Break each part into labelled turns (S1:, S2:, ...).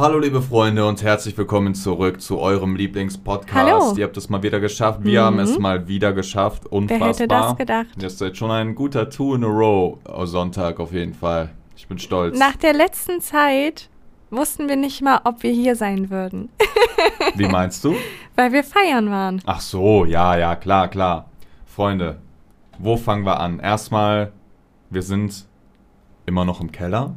S1: Hallo liebe Freunde und herzlich willkommen zurück zu eurem Lieblingspodcast.
S2: Hallo.
S1: Ihr habt es mal wieder geschafft. Wir
S2: Mhm.
S1: haben es mal wieder geschafft. Unfassbar.
S2: Wer hätte das gedacht?
S1: Das ist jetzt schon ein guter Two in a row oh, Sonntag auf jeden Fall. Ich bin stolz.
S2: Nach der letzten Zeit wussten wir nicht mal, ob wir hier sein würden,
S1: Wie meinst du?
S2: weil wir feiern waren.
S1: Ach so, ja, ja, klar, klar. Freunde, wo fangen wir an? Erstmal, wir sind immer noch im Keller.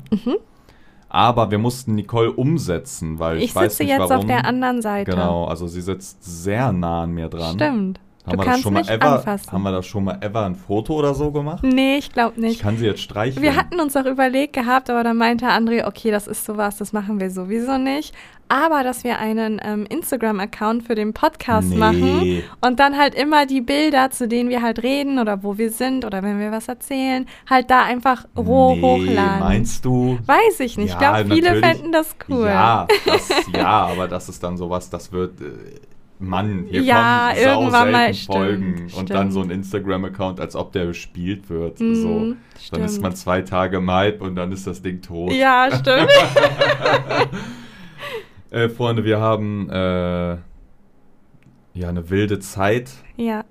S1: Aber wir mussten Nicole umsetzen, weil ich,
S2: Ich
S1: weiß
S2: sitze
S1: nicht
S2: jetzt
S1: warum.
S2: auf der anderen Seite.
S1: Genau, also sie sitzt sehr nah an mir dran.
S2: Stimmt.
S1: Haben
S2: du
S1: wir das
S2: kannst
S1: schon mal
S2: mich
S1: ever,
S2: anfassen.
S1: Haben wir das schon mal ever ein Foto oder so gemacht?
S2: nee, ich glaube
S1: Ich
S2: nicht.
S1: kann sie jetzt streicheln.
S2: Wir hatten uns auch überlegt gehabt, aber dann meinte André, okay, das ist sowas, das machen wir sowieso nicht. Aber dass wir einen ähm, Instagram-Account für den Podcast
S1: Nee.
S2: machen und dann halt immer die Bilder, zu denen wir halt reden oder wo wir sind oder wenn wir was erzählen, halt da einfach roh
S1: nee,
S2: hochladen.
S1: Meinst du?
S2: Weiß ich nicht. ich
S1: Ja,
S2: glaube, viele fänden das cool.
S1: Ja, das, ja, aber das ist dann sowas, das wird. Äh, Mann, hier
S2: Ja,
S1: kommen
S2: irgendwann mal,
S1: selten
S2: stimmt,
S1: Folgen und
S2: stimmt.
S1: dann so ein Instagram-Account, als ob der bespielt wird.
S2: Mhm,
S1: so. Dann ist
S2: stimmt.
S1: man zwei Tage im Hype und dann ist das Ding tot.
S2: Ja, stimmt.
S1: Äh, Freunde, wir haben äh, ja eine wilde Zeit.
S2: ja.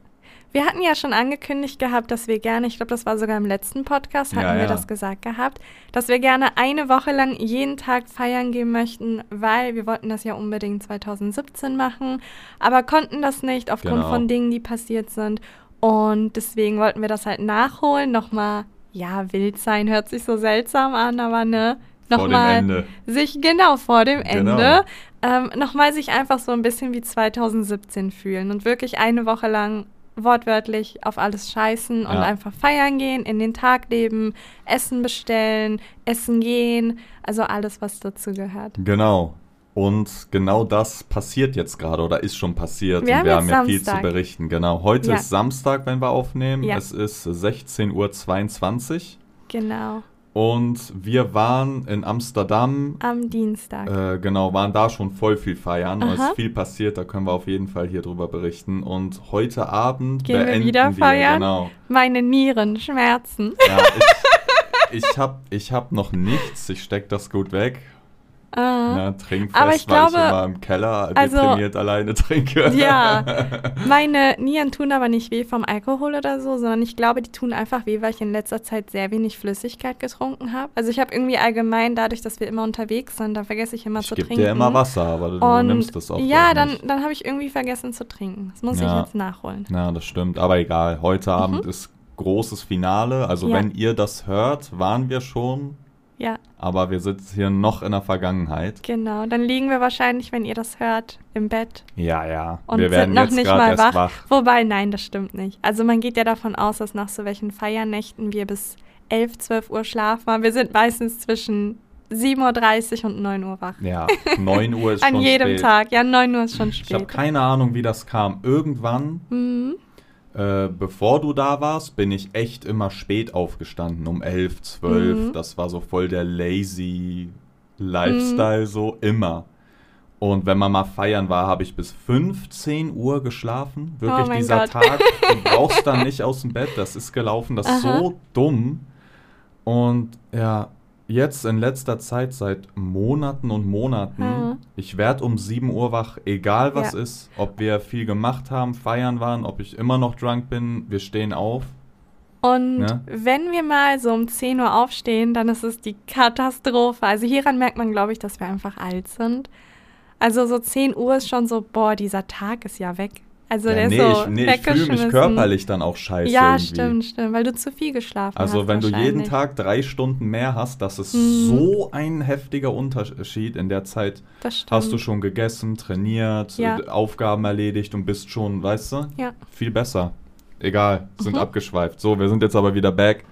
S2: Wir hatten ja schon angekündigt gehabt, dass wir gerne, ich glaube, das war sogar im letzten Podcast, hatten
S1: Ja,
S2: wir
S1: ja.
S2: das gesagt gehabt, dass wir gerne eine Woche lang jeden Tag feiern gehen möchten, weil wir wollten das ja unbedingt 2017 machen, aber konnten das nicht aufgrund
S1: Genau.
S2: von Dingen, die passiert sind. Und deswegen wollten wir das halt nachholen, nochmal, ja, wild sein, hört sich so seltsam an, aber ne, nochmal sich genau vor dem
S1: Genau.
S2: Ende ähm, nochmal sich einfach so ein bisschen wie 2017 fühlen und wirklich eine Woche lang wortwörtlich auf alles scheißen und
S1: Ja.
S2: einfach feiern gehen, in den Tag leben, Essen bestellen, essen gehen, also alles, was dazu gehört.
S1: Genau. Und genau das passiert jetzt gerade oder ist schon passiert.
S2: Wir
S1: und
S2: haben
S1: wir haben ja viel zu berichten. Genau. Heute
S2: Ja.
S1: ist Samstag, wenn wir aufnehmen.
S2: Ja.
S1: Es ist 16.22 Uhr.
S2: Genau,
S1: Und wir waren in Amsterdam.
S2: am Dienstag.
S1: Äh, genau, waren da schon voll viel feiern. Es
S2: Aha.
S1: ist viel passiert, da können wir auf jeden Fall hier drüber berichten. Und heute Abend
S2: Gehen wir
S1: beenden
S2: wieder feiern?
S1: Genau.
S2: Meine Nieren schmerzen.
S1: Ja, ich ich habe ich hab noch nichts, ich steck das gut weg.
S2: Ah.
S1: Ja, trinkfest,
S2: Aber ich
S1: weil ich
S2: glaube,
S1: immer im Keller
S2: also-
S1: deprimiert alleine trinke.
S2: Ja, meine Nieren tun aber nicht weh vom Alkohol oder so, sondern ich glaube, die tun einfach weh, weil ich in letzter Zeit sehr wenig Flüssigkeit getrunken habe. Also ich habe irgendwie allgemein, dadurch, dass wir immer unterwegs sind, da vergesse ich immer
S1: Ich
S2: zu
S1: gebe
S2: trinken.
S1: dir immer Wasser, aber du
S2: Und
S1: nimmst es auch.
S2: ja, dann,
S1: nicht.
S2: dann habe ich irgendwie vergessen zu trinken. Das muss
S1: Ja.
S2: ich jetzt nachholen.
S1: Ja, das stimmt, aber egal. Heute Abend ist großes Finale. Also
S2: Mhm. Ja.
S1: wenn ihr das hört, waren wir schon,
S2: Ja,
S1: aber wir sitzen hier noch in der Vergangenheit.
S2: genau. Dann liegen wir wahrscheinlich, wenn ihr das hört, im Bett
S1: Ja, ja.
S2: und
S1: wir werden
S2: sind noch
S1: jetzt
S2: nicht mal wach.
S1: wach.
S2: Wobei, nein, das stimmt nicht. Also man geht ja davon aus, dass nach so welchen Feiernächten wir bis 11, 12 Uhr schlafen. Aber wir sind meistens zwischen 7.30 Uhr und 9 Uhr wach.
S1: Ja, 9 Uhr ist
S2: An
S1: schon
S2: jedem
S1: spät.
S2: Tag. Ja, 9 Uhr ist schon
S1: Ich habe
S2: spät.
S1: keine Ahnung, wie das kam. Irgendwann,
S2: Mhm.
S1: Äh, bevor du da warst, bin ich echt immer spät aufgestanden, um 11, 12.
S2: Mhm.
S1: Das war so voll der lazy Lifestyle, so immer. Und wenn man mal feiern war, habe ich bis 15 Uhr geschlafen. Wirklich
S2: Oh
S1: dieser
S2: Gott.
S1: Tag. Du brauchst dann nicht aus dem Bett. Das ist gelaufen. Das ist
S2: Aha.
S1: so dumm. Und ja, jetzt in letzter Zeit, seit Monaten und Monaten,
S2: Mhm.
S1: ich werde um 7 Uhr wach, egal was
S2: Ja.
S1: ist. Ob wir viel gemacht haben, feiern waren, ob ich immer noch drunk bin, wir stehen auf.
S2: Und
S1: Ja.
S2: wenn wir mal so um 10 Uhr aufstehen, dann ist es die Katastrophe. Also hieran merkt man, glaube ich, dass wir einfach alt sind. Also so 10 Uhr ist schon so, boah, dieser Tag ist ja weg. Also
S1: ja,
S2: der
S1: nee,
S2: ist so
S1: ich, nee, ich fühle mich körperlich dann auch scheiße
S2: Ja,
S1: irgendwie.
S2: stimmt, stimmt, weil du zu viel geschlafen hast.
S1: Also wenn du jeden. Tag drei Stunden mehr hast, das ist
S2: Mhm.
S1: so ein heftiger Unterschied. In der Zeit
S2: das
S1: hast du schon gegessen, trainiert,
S2: Ja.
S1: Aufgaben erledigt und bist schon, weißt du,
S2: Ja.
S1: viel besser. Egal, sind
S2: Mhm.
S1: abgeschweift. So, wir sind jetzt aber wieder back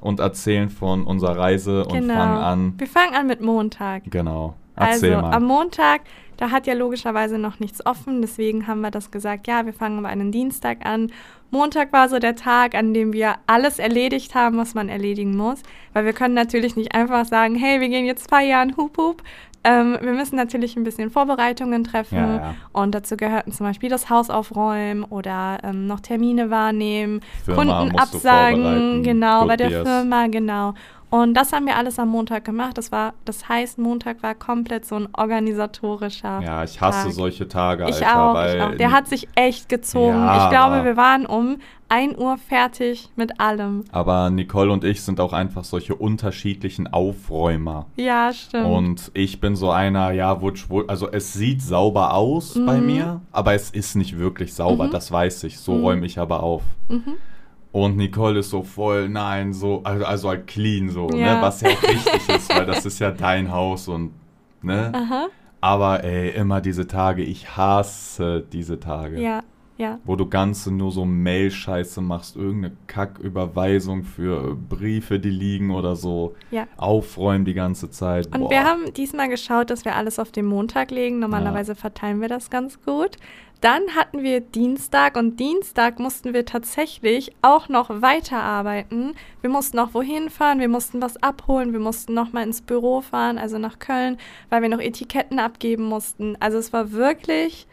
S1: und erzählen von unserer Reise und
S2: Genau.
S1: fangen an.
S2: Wir fangen an mit Montag.
S1: Genau. Erzähl
S2: also
S1: mal.
S2: am Montag, da hat ja logischerweise noch nichts offen, deswegen haben wir das gesagt, ja, wir fangen aber einen Dienstag an. Montag war so der Tag, an dem wir alles erledigt haben, was man erledigen muss, weil wir können natürlich nicht einfach sagen, hey, wir gehen jetzt feiern, hup hup. Ähm, wir müssen natürlich ein bisschen Vorbereitungen treffen
S1: Ja, ja.
S2: und dazu gehörten zum Beispiel das Haus aufräumen oder ähm, noch Termine wahrnehmen,
S1: Firma
S2: Kunden absagen, genau,
S1: Good
S2: bei der
S1: Beers.
S2: Firma, genau. Und das haben wir alles am Montag gemacht. Das war, das heißt, Montag war komplett so ein organisatorischer.
S1: Ja, ich hasse
S2: Tag.
S1: solche Tage,
S2: Ich
S1: Alter.
S2: auch,
S1: weil
S2: ich auch. Der hat sich echt gezogen.
S1: Ja,
S2: ich glaube, wir waren um 1 Uhr fertig mit allem.
S1: aber Nicole und ich sind auch einfach solche unterschiedlichen Aufräumer.
S2: Ja, stimmt.
S1: Und ich bin so einer, ja, wutsch, wutsch, also es sieht sauber aus bei
S2: Mhm.
S1: mir, aber es ist nicht wirklich sauber, das weiß ich. So
S2: Mhm.
S1: räume ich aber auf.
S2: Mhm.
S1: Und Nicole ist so voll, nein, so, also, also halt clean so,
S2: Ja.
S1: ne? Was ja auch richtig ist, weil das ist ja dein Haus und, ne?
S2: Aha.
S1: Aber ey, immer diese Tage, ich hasse diese Tage.
S2: Ja, ja.
S1: Wo du ganze nur so Mail-Scheiße machst, irgendeine Kacküberweisung für Briefe, die liegen oder so.
S2: Ja.
S1: Aufräumen die ganze Zeit.
S2: Und
S1: Boah.
S2: wir haben diesmal geschaut, dass wir alles auf den Montag legen. Normalerweise verteilen wir das ganz gut. Dann hatten wir Dienstag und Dienstag mussten wir tatsächlich auch noch weiterarbeiten. Wir mussten noch wohin fahren, wir mussten was abholen, wir mussten noch mal ins Büro fahren, also nach Köln, weil wir noch Etiketten abgeben mussten. Also es war wirklich,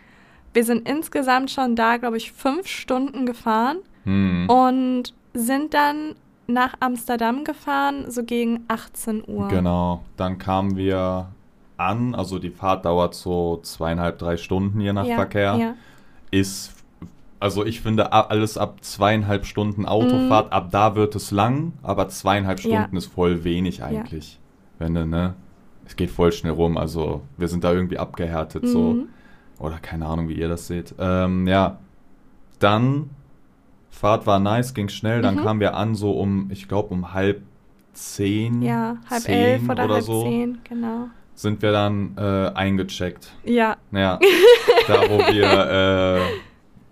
S2: wir sind insgesamt schon da, glaube ich, fünf Stunden gefahren
S1: Hm.
S2: und sind dann nach Amsterdam gefahren, so gegen 18 Uhr.
S1: Genau. Dann kamen wir an, also die Fahrt dauert so zweieinhalb, drei Stunden je nach
S2: ja,
S1: Verkehr.
S2: Ja.
S1: Ist, also ich finde alles ab zweieinhalb Stunden Autofahrt, ab da wird es lang, aber zweieinhalb
S2: Mhm. Ja.
S1: Stunden ist voll wenig eigentlich. Wenn du, ne? Es geht voll schnell rum, also wir sind da irgendwie abgehärtet so. Oder keine Ahnung, wie ihr das seht. Ähm, ja, dann, Fahrt war nice, ging schnell, dann
S2: Mhm.
S1: kamen wir an so um, ich glaube um halb zehn,
S2: Ja, halb
S1: zehn
S2: elf oder, halb
S1: so,
S2: zehn, genau.
S1: sind wir dann äh, eingecheckt.
S2: Ja,
S1: Ja, da wo wir, äh,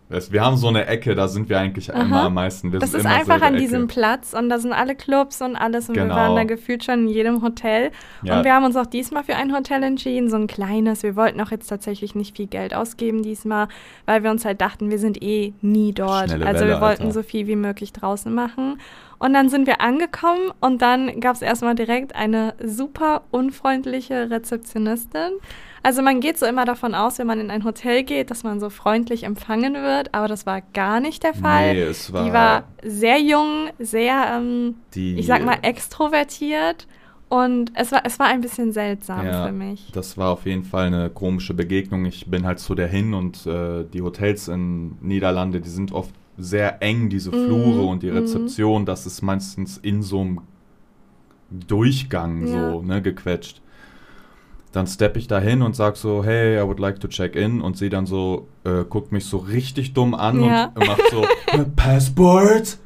S1: wir haben so eine Ecke, da sind wir eigentlich
S2: Aha.
S1: immer am meisten. Wir
S2: das ist einfach an
S1: Ecke.
S2: diesem Platz und da sind alle Clubs und alles und wir
S1: Genau.
S2: waren da gefühlt schon in jedem Hotel.
S1: Ja.
S2: Und wir haben uns auch diesmal für ein Hotel entschieden, so ein kleines. Wir wollten auch jetzt tatsächlich nicht viel Geld ausgeben diesmal, weil wir uns halt dachten, wir sind eh nie dort.
S1: Schnelle
S2: also
S1: Welle,
S2: wir wollten
S1: Alter.
S2: so viel wie möglich draußen machen. Und dann sind wir angekommen und dann gab es erstmal direkt eine super unfreundliche Rezeptionistin. Also man geht so immer davon aus, wenn man in ein Hotel geht, dass man so freundlich empfangen wird, aber das war gar nicht der Fall.
S1: Nee, es war,
S2: Die war sehr jung, sehr, ähm, ich sag mal, extrovertiert und es war, es war ein bisschen seltsam
S1: Ja,
S2: für mich.
S1: Das war auf jeden Fall eine komische Begegnung. Ich bin halt zu der hin und äh, die Hotels in Niederlande, die sind oft sehr eng, diese Flure
S2: Mhm,
S1: und die. Rezeption, das ist meistens in so einem Durchgang
S2: Ja.
S1: so, ne, gequetscht. Dann steppe ich da hin und sag so, hey, I would like to check in. Und sie dann so, äh, guckt mich so richtig dumm an
S2: Ja.
S1: und macht so, "Äh, Passport?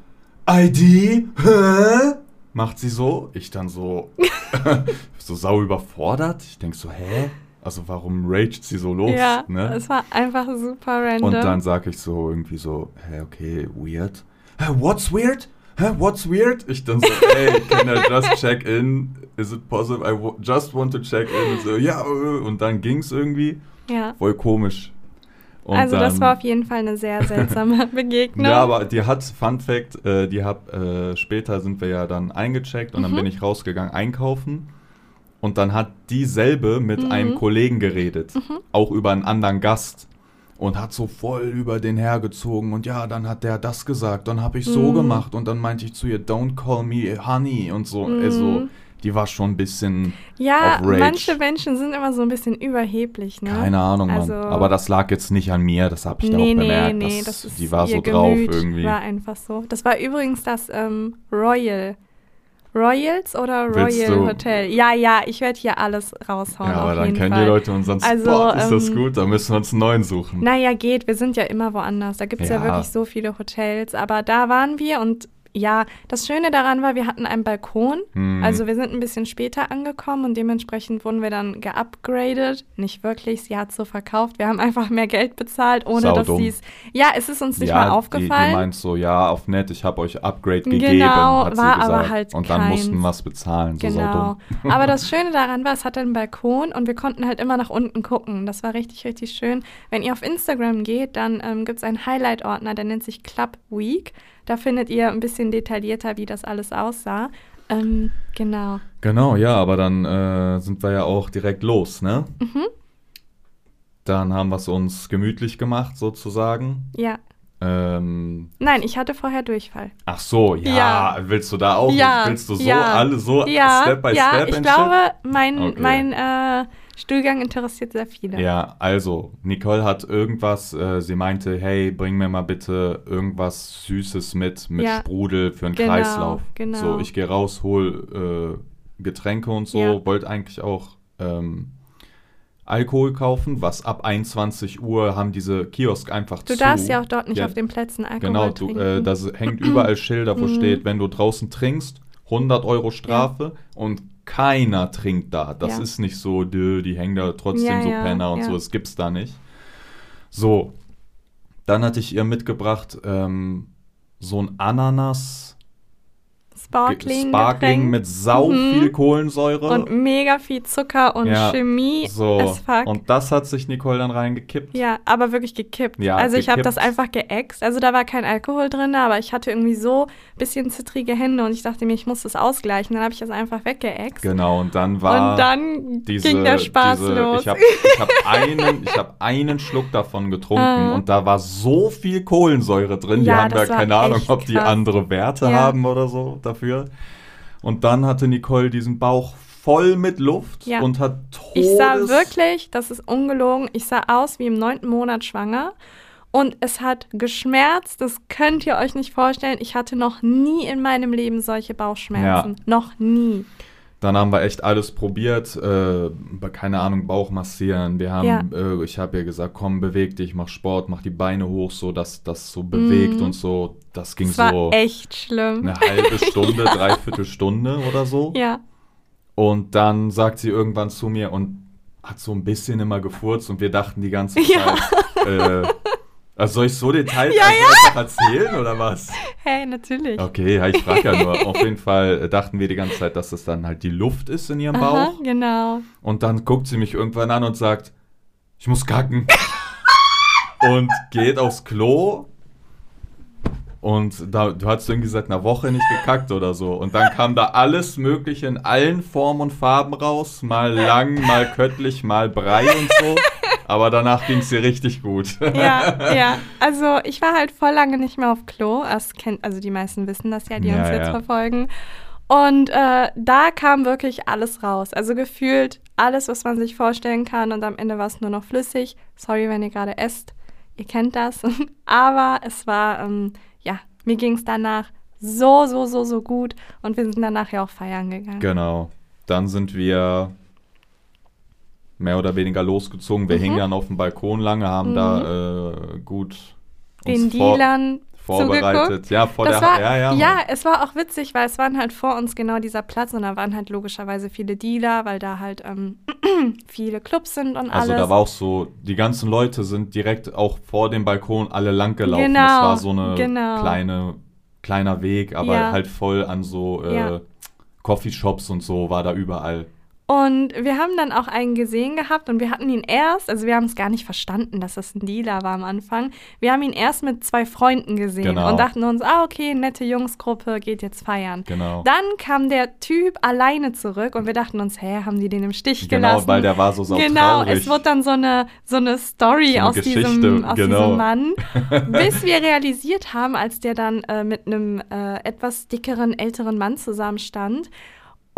S1: ID? Hä? Macht sie so. Ich dann so, so sau überfordert. Ich denk so, hä? Also warum raged sie so los?
S2: ja,
S1: ne?
S2: es war einfach super random.
S1: Und dann sag ich so irgendwie so, hä, okay, weird. Hä, what's weird? Hä, what's weird? Ich dann so, hey, can I just check in? Is it possible? I just want to check in. Und so, ja, äh, und dann ging's irgendwie.
S2: ja.
S1: Voll komisch. Und
S2: also das
S1: dann-
S2: war auf jeden Fall eine sehr seltsame Begegnung.
S1: Ja, aber die hat, Fun Fact, äh, die hat, äh, später sind wir ja dann eingecheckt und dann
S2: Mhm.
S1: bin ich rausgegangen einkaufen. Und dann hat dieselbe mit
S2: Mhm.
S1: einem Kollegen geredet, auch über einen anderen Gast. Und hat so voll über den hergezogen und ja, dann hat der das gesagt, dann habe ich so
S2: Mhm.
S1: gemacht und dann meinte ich zu ihr, don't call me honey und so.
S2: Mhm.
S1: Also, die war schon ein bisschen,
S2: ja,
S1: auf Rage.
S2: manche Menschen sind immer so ein bisschen überheblich, ne?
S1: keine Ahnung, Mann.
S2: Also-
S1: Aber das lag jetzt nicht an mir, das habe ich da
S2: nee,
S1: auch
S2: nee,
S1: bemerkt.
S2: nee,
S1: dass
S2: das ist
S1: die war so drauf
S2: Gemüt
S1: irgendwie.
S2: war einfach so. Das war übrigens das ähm, Royal. Royals oder Royal Hotel? Ja, ja, ich werde hier alles raushauen.
S1: Ja, aber dann kennen
S2: Fall.
S1: die Leute unseren
S2: Also,
S1: Spot. ist das
S2: ähm,
S1: gut? Da müssen wir uns einen neuen suchen.
S2: Naja, geht. Wir sind ja immer woanders. Da gibt es ja.
S1: Ja.
S2: wirklich so viele Hotels. Aber da waren wir und ja, das Schöne daran war, wir hatten einen Balkon.
S1: Hm.
S2: Also wir sind ein bisschen später angekommen und dementsprechend wurden wir dann geupgradet. Nicht wirklich, sie hat so verkauft. Wir haben einfach mehr Geld bezahlt, ohne dass
S1: Saudumm.
S2: sie es. Ja, es ist uns nicht
S1: ja,
S2: mal aufgefallen.
S1: meint so, ja, auf nett, ich habe euch Upgrade gegeben,
S2: Genau,
S1: hat sie
S2: war
S1: gesagt.
S2: aber halt
S1: Und dann mussten
S2: keins.
S1: wir es bezahlen. So
S2: Genau. Aber das Schöne daran war, es hatte einen Balkon und wir konnten halt immer nach unten gucken. Das war richtig, richtig schön. Wenn ihr auf Instagram geht, dann ähm, gibt es einen Highlight-Ordner, der nennt sich Club Week. Da findet ihr ein bisschen detaillierter, wie das alles aussah. Ähm, genau.
S1: Genau, ja, aber dann äh, sind wir ja auch direkt los, ne?
S2: Mhm.
S1: Dann haben wir es uns gemütlich gemacht, sozusagen.
S2: Ja.
S1: Ähm,
S2: Nein, ich hatte vorher Durchfall.
S1: ach so, ja,
S2: Ja.
S1: willst du da auch?
S2: Ja,
S1: Willst du so
S2: ja.
S1: alle so
S2: Ja,
S1: Step by
S2: ja,
S1: Step
S2: ich
S1: entscheiden?
S2: glaube, mein,
S1: Okay.
S2: mein äh, Stuhlgang interessiert sehr viele.
S1: Ja, also, Nicole hat irgendwas, äh, sie meinte, hey, bring mir mal bitte irgendwas Süßes mit, mit
S2: Ja.
S1: Sprudel für einen
S2: Genau,
S1: Kreislauf.
S2: genau.
S1: So, ich gehe raus, hol äh, Getränke und so,
S2: Ja.
S1: wollte eigentlich auch ähm, Alkohol kaufen, was ab 21 Uhr haben diese Kiosk einfach
S2: Du
S1: zu.
S2: darfst ja auch dort nicht
S1: Ja,
S2: auf den Plätzen Alkohol
S1: Genau, du,
S2: trinken.
S1: äh, da hängt überall Schilder, wo steht, wenn du draußen trinkst, 100 Euro Strafe und keiner trinkt da. Das
S2: Ja.
S1: ist nicht so, dö, die hängen da trotzdem
S2: Ja,
S1: so
S2: ja,
S1: Penner und so, das gibt's da nicht. So, dann hatte ich ihr mitgebracht ähm, so ein Ananas
S2: Sparkling,
S1: Sparkling mit sau
S2: Mhm.
S1: viel Kohlensäure.
S2: und mega viel Zucker und
S1: Ja,
S2: Chemie
S1: so,
S2: as fuck.
S1: und das hat sich Nicole dann reingekippt.
S2: ja, aber wirklich gekippt.
S1: Ja,
S2: also ich habe das einfach geäxt. Also da war kein Alkohol drin, aber ich hatte irgendwie so ein bisschen zittrige Hände und ich dachte mir, ich muss das ausgleichen. Dann habe ich das einfach weggeäxt.
S1: Genau, und dann war
S2: und dann
S1: diese,
S2: ging der Spaß
S1: diese,
S2: los.
S1: Ich habe hab einen, ich hab einen Schluck davon getrunken
S2: Ah.
S1: und da war so viel Kohlensäure drin. die
S2: Ja,
S1: haben da keine Ahnung, ob die
S2: krass.
S1: andere Werte
S2: Ja.
S1: haben oder so dafür. Und dann hatte Nicole diesen Bauch voll mit Luft
S2: Ja.
S1: und hat Todes...
S2: Ich sah wirklich, das ist ungelogen, ich sah aus wie im neunten Monat schwanger. Und es hat geschmerzt, das könnt ihr euch nicht vorstellen. Ich hatte noch nie in meinem Leben solche Bauchschmerzen. Noch nie.
S1: Dann haben wir echt alles probiert, äh, keine Ahnung, Bauch massieren. Wir haben,
S2: Ja.
S1: äh, ich habe ihr gesagt, komm, beweg dich, mach Sport, mach die Beine hoch, so dass das so bewegt
S2: Mhm.
S1: und so. Das ging
S2: Es war
S1: so
S2: echt schlimm.
S1: eine halbe Stunde, dreiviertel Stunde oder so.
S2: Ja.
S1: Und dann sagt sie irgendwann zu mir und hat so ein bisschen immer gefurzt und wir dachten die ganze Zeit,
S2: Ja.
S1: äh, also soll ich so Details
S2: Ja,
S1: einfach erzählen oder was?
S2: Hey, natürlich.
S1: Okay, ja, ich frage ja nur. Auf jeden Fall äh, dachten wir die ganze Zeit, dass das dann halt die Luft ist in ihrem
S2: Aha,
S1: Bauch.
S2: genau.
S1: Und dann guckt sie mich irgendwann an und sagt, ich muss kacken. und geht aufs Klo. Und da, du hast irgendwie seit einer Woche nicht gekackt oder so. Und dann kam da alles Mögliche in allen Formen und Farben raus. Mal lang, mal köttlich, mal Brei und so. Aber danach ging es dir richtig gut.
S2: Ja, ja. Also ich war halt voll lange nicht mehr auf Klo. Das kennt, also die meisten wissen das ja, die
S1: Ja,
S2: uns jetzt
S1: ja.
S2: verfolgen. Und äh, da kam wirklich alles raus. Also gefühlt alles, was man sich vorstellen kann. Und am Ende war es nur noch flüssig. Sorry, wenn ihr gerade esst. Ihr kennt das. Aber es war, ähm, ja, mir ging es danach so, so, so, so gut. Und wir sind danach ja auch feiern gegangen.
S1: Genau. Dann sind wir mehr oder weniger losgezogen. Wir
S2: Mhm.
S1: hingen dann auf dem Balkon lange, haben da äh, gut
S2: Den Dealern
S1: vorbereitet.
S2: zugeguckt.
S1: Ja, vor
S2: das
S1: der
S2: war,
S1: ja, ja.
S2: es war auch witzig, weil es waren halt vor uns genau dieser Platz und da waren halt logischerweise viele Dealer, weil da halt ähm, viele Clubs sind und
S1: Also
S2: alles.
S1: da war auch so, die ganzen Leute sind direkt auch vor dem Balkon alle lang gelaufen.
S2: Genau,
S1: das war so eine
S2: genau.
S1: kleine, kleiner Weg, aber
S2: Ja.
S1: halt voll an so äh,
S2: Ja.
S1: Coffeeshops und so war da überall.
S2: Und wir haben dann auch einen gesehen gehabt und wir hatten ihn erst, also wir haben es gar nicht verstanden, dass das ein Dealer war am Anfang. Wir haben ihn erst mit zwei Freunden gesehen
S1: Genau.
S2: und dachten uns, ah, okay, nette Jungsgruppe, geht jetzt feiern.
S1: Genau.
S2: Dann kam der Typ alleine zurück und wir dachten uns, hä, haben die den im Stich
S1: genau,
S2: gelassen?
S1: weil der war so
S2: Genau,
S1: sautraurig.
S2: es wird dann so eine, so eine Story
S1: So eine
S2: aus, diesem, aus
S1: genau.
S2: diesem Mann, bis wir realisiert haben, als der dann äh, mit einem äh, etwas dickeren, älteren Mann zusammenstand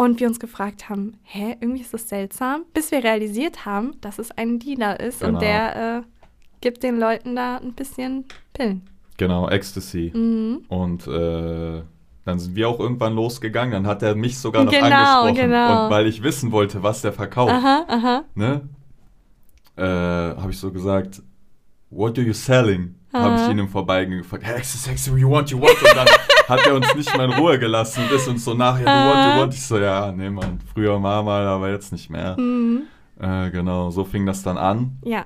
S2: und wir uns gefragt haben, hä, irgendwie ist das seltsam, bis wir realisiert haben, dass es ein Dealer ist
S1: Genau.
S2: und der äh, gibt den Leuten da ein bisschen Pillen.
S1: Genau, Ecstasy.
S2: Mhm.
S1: Und äh, dann sind wir auch irgendwann losgegangen. Dann hat er mich sogar noch
S2: Genau,
S1: angesprochen.
S2: genau.
S1: Und weil ich wissen wollte, was der verkauft,
S2: Aha, aha.
S1: ne, äh, habe ich so gesagt, what are you selling? Habe ich
S2: Aha.
S1: ihn im Vorbeigehen gefragt, hey, Ecstasy, Ecstasy, you want, you want? Und dann hat er uns nicht mehr in Ruhe gelassen und ist uns so nachher, you want, you want? Ich so, ja, nee, Mann, früher mal, mal, aber jetzt nicht mehr.
S2: Mhm.
S1: Äh, genau, so fing das dann an.
S2: Ja.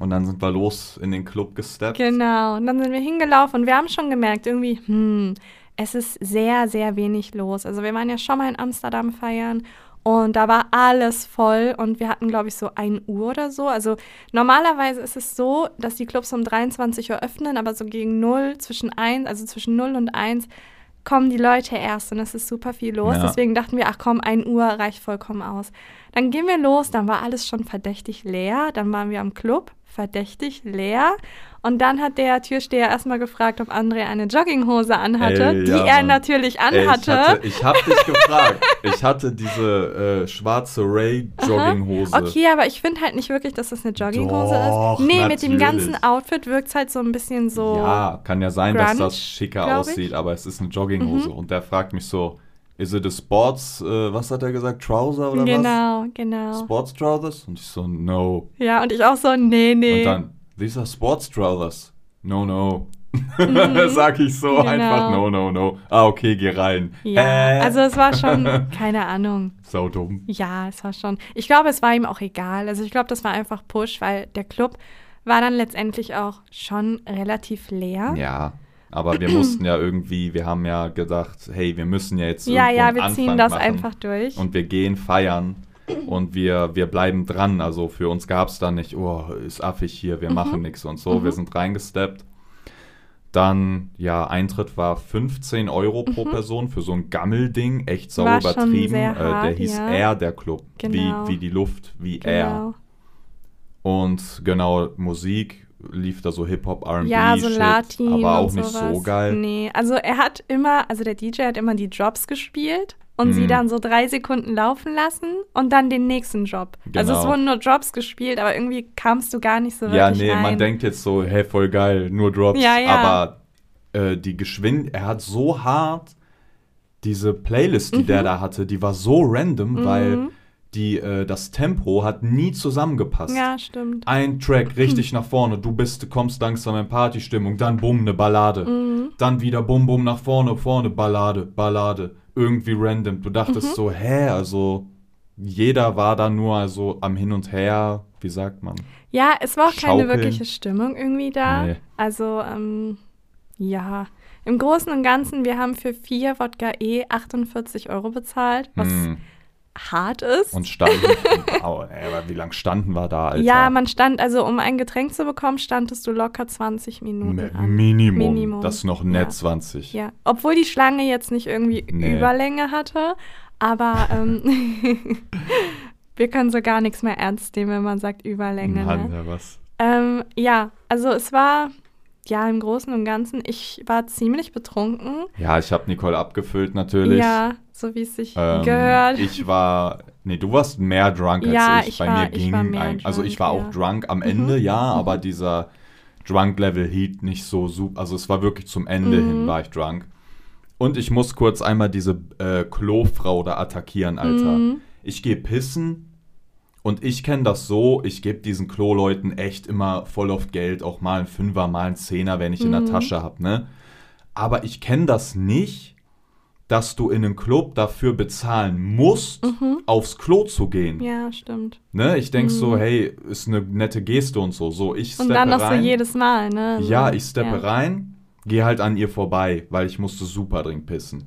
S1: Und dann sind wir los in den Club gesteppt.
S2: Genau. Und dann sind wir hingelaufen und wir haben schon gemerkt, irgendwie, hm, es ist sehr, sehr wenig los. Also wir waren ja schon mal in Amsterdam feiern und da war alles voll und wir hatten, glaube ich, so 1 Uhr oder so. Also normalerweise ist es so, dass die Clubs um 23 Uhr öffnen, aber so gegen 0, zwischen 1, also zwischen 0 und 1 kommen die Leute erst und es ist super viel los.
S1: Ja.
S2: Deswegen dachten wir, ach komm, 1 Uhr reicht vollkommen aus. Dann gehen wir los, dann war alles schon verdächtig leer. Dann waren wir am Club, verdächtig leer. Und dann hat der Türsteher erstmal gefragt, ob André eine Jogginghose anhatte,
S1: Ey,
S2: die
S1: ja,
S2: er
S1: Mann.
S2: natürlich
S1: Ey, ich,
S2: anhatte.
S1: hatte, ich hab dich gefragt. Ich hatte diese äh, schwarze Ray-Jogginghose.
S2: Okay, aber ich finde halt nicht wirklich, dass das eine Jogginghose
S1: Doch,
S2: ist. Nee, mit dem
S1: natürlich.
S2: ganzen Outfit wirkt es halt so ein bisschen so.
S1: Ja, kann ja sein, dass
S2: Grunge,
S1: das schicker aussieht.
S2: Mhm.
S1: aber es ist eine Jogginghose. Und der fragt mich so, is it a Sports, äh, was hat er gesagt, Trouser oder was?
S2: Genau, genau.
S1: Sports Trousers? Und ich so, no.
S2: Ja, und ich auch so, nee, nee.
S1: Und dann, these are Sports Trousers. No, no. Sag ich so
S2: Genau.
S1: einfach, no, no, no. Ah, okay, geh rein.
S2: ja,
S1: Hä?
S2: also es war schon, keine Ahnung.
S1: Sau dumm.
S2: Ja, es war schon. Ich glaube, es war ihm auch egal. Also ich glaube, das war einfach Push, weil der Club war dann letztendlich auch schon relativ leer.
S1: Ja, aber wir mussten ja irgendwie, wir haben ja gedacht, hey, wir müssen ja jetzt
S2: ja, ja,
S1: einen
S2: wir
S1: Anfang
S2: ziehen das
S1: machen.
S2: einfach durch.
S1: Und wir gehen feiern und wir, wir bleiben dran. Also für uns gab es dann nicht, oh, ist affig hier, wir machen nichts und so. Wir sind reingesteppt. Dann, ja, Eintritt war 15 Euro pro Person für so ein Gammelding, echt sau
S2: War
S1: übertrieben. äh, der
S2: hart,
S1: hieß
S2: ja.
S1: Air, der Club.
S2: Genau.
S1: Wie, wie die Luft, wie Air.
S2: genau.
S1: Und genau, Musik lief da so Hip-Hop, R&B,
S2: Ja, so
S1: Shit,
S2: Latin
S1: aber auch nicht
S2: sowas.
S1: so geil.
S2: Nee, also er hat immer, also der DJ hat immer die Drops gespielt und
S1: Mhm.
S2: sie dann so drei Sekunden laufen lassen und dann den nächsten Drop. Also es
S1: Genau.
S2: wurden nur Drops gespielt, aber irgendwie kamst du gar nicht so
S1: Ja,
S2: wirklich
S1: nee,
S2: rein.
S1: man denkt jetzt so, hey, voll geil, nur Drops.
S2: Ja, ja.
S1: Aber äh, die Geschwind, er hat so hart diese Playlist, die
S2: Mhm.
S1: der da hatte, die war so random, weil die, äh, das Tempo hat nie zusammengepasst.
S2: Ja, stimmt.
S1: Ein Track richtig nach vorne, du bist, kommst langsam in Partystimmung, dann bumm, eine Ballade.
S2: Mhm.
S1: Dann wieder bumm, bumm, nach vorne, vorne, Ballade, Ballade. Irgendwie random. Du dachtest
S2: Mhm.
S1: so, hä, also jeder war da nur also am Hin und Her, wie sagt man?
S2: Ja, es war auch keine
S1: Schaukeln.
S2: wirkliche Stimmung irgendwie da.
S1: Nee.
S2: Also, ähm, ja. Im Großen und Ganzen, wir haben für vier Wodka E 48 Euro bezahlt, was
S1: Hm.
S2: Hart ist.
S1: Und standen, ey, aber wie lange standen wir da, Alter?
S2: ja, man stand, also um ein Getränk zu bekommen, standest du locker 20 Minuten
S1: Mi-
S2: an.
S1: Minimum.
S2: Minimum.
S1: Das ist noch nett
S2: Ja.
S1: 20.
S2: Ja, obwohl die Schlange jetzt nicht irgendwie
S1: Nee.
S2: Überlänge hatte, aber ähm, wir können so gar nichts mehr ernst nehmen, wenn man sagt Überlänge.
S1: Mann,
S2: Ne?
S1: ja, was?
S2: Ähm, ja, also es war, ja, im Großen und Ganzen, ich war ziemlich betrunken.
S1: Ja, ich habe Nicole abgefüllt natürlich.
S2: Ja, so wie es sich
S1: Ähm,
S2: gehört.
S1: Ich war, nee, du warst mehr drunk als
S2: Ja,
S1: ich.
S2: ich
S1: Bei
S2: war-
S1: mir
S2: ich
S1: ging
S2: war
S1: also ich
S2: drunk,
S1: war
S2: ja. Mhm.
S1: auch drunk am Ende, ja, aber dieser Drunk-Level hielt nicht so super. Also es war wirklich zum Ende
S2: Mhm.
S1: hin war ich drunk. Und ich muss kurz einmal diese äh, Klofrau da attackieren, Alter.
S2: Mhm.
S1: Ich gehe pissen und ich kenne das so, ich gebe diesen Klo-Leuten echt immer voll oft Geld, auch mal ein Fünfer, mal ein Zehner, wenn ich in
S2: Mhm.
S1: der Tasche hab, ne? Aber ich kenne das nicht, dass du in einem Club dafür bezahlen musst, aufs Klo zu gehen.
S2: Mhm. ja, stimmt.
S1: Ne? Ich denk so, hey, ist eine nette Geste und so. So, ich
S2: Und
S1: steppe
S2: dann noch so jedes Mal, ne? So,
S1: Ja, ich steppe
S2: ja.
S1: rein, gehe halt an ihr vorbei, weil ich musste super dringend pissen.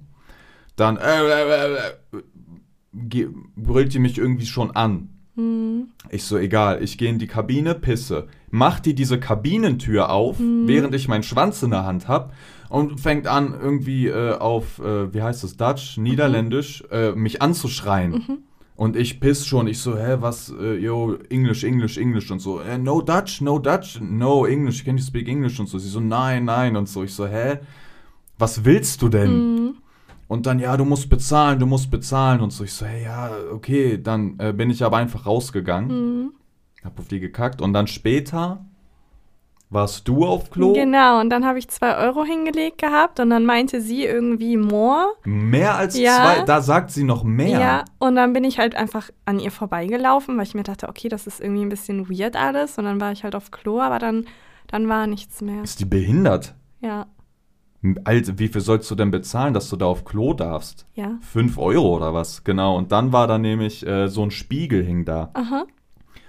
S1: Dann äh, äh, äh, äh, brüllt die mich irgendwie schon an.
S2: Mhm.
S1: Ich so, egal, ich gehe in die Kabine, pisse. Macht die diese Kabinentür auf,
S2: Mhm.
S1: während ich meinen Schwanz in der Hand hab und fängt an irgendwie äh, auf, äh, wie heißt das, Dutch, Niederländisch, äh, mich anzuschreien.
S2: Mhm.
S1: Und ich piss schon, ich so, hä, was, äh, yo, English, English, English und so, äh, no Dutch, no Dutch, no English, can you speak English und so. Sie so, nein, nein und so. Ich so, hä, was willst du denn?
S2: Mhm.
S1: Und dann, ja, du musst bezahlen, du musst bezahlen und so. Ich so, hey, ja, okay, dann äh, bin ich aber einfach rausgegangen,
S2: Mhm.
S1: hab auf die gekackt und dann später warst du auf Klo.
S2: Genau, und dann habe ich zwei Euro hingelegt gehabt und dann meinte sie irgendwie more.
S1: Mehr als
S2: Ja.
S1: zwei, da sagt sie noch mehr.
S2: Ja, und dann bin ich halt einfach an ihr vorbeigelaufen, weil ich mir dachte, okay, das ist irgendwie ein bisschen weird alles. Und dann war ich halt auf Klo, aber dann, dann war nichts mehr.
S1: Ist die behindert?
S2: Ja,
S1: Alter, wie viel sollst du denn bezahlen, dass du da auf Klo darfst?
S2: ja.
S1: Fünf Euro oder was? Genau. Und dann war da nämlich äh, so ein Spiegel hing da.
S2: Aha.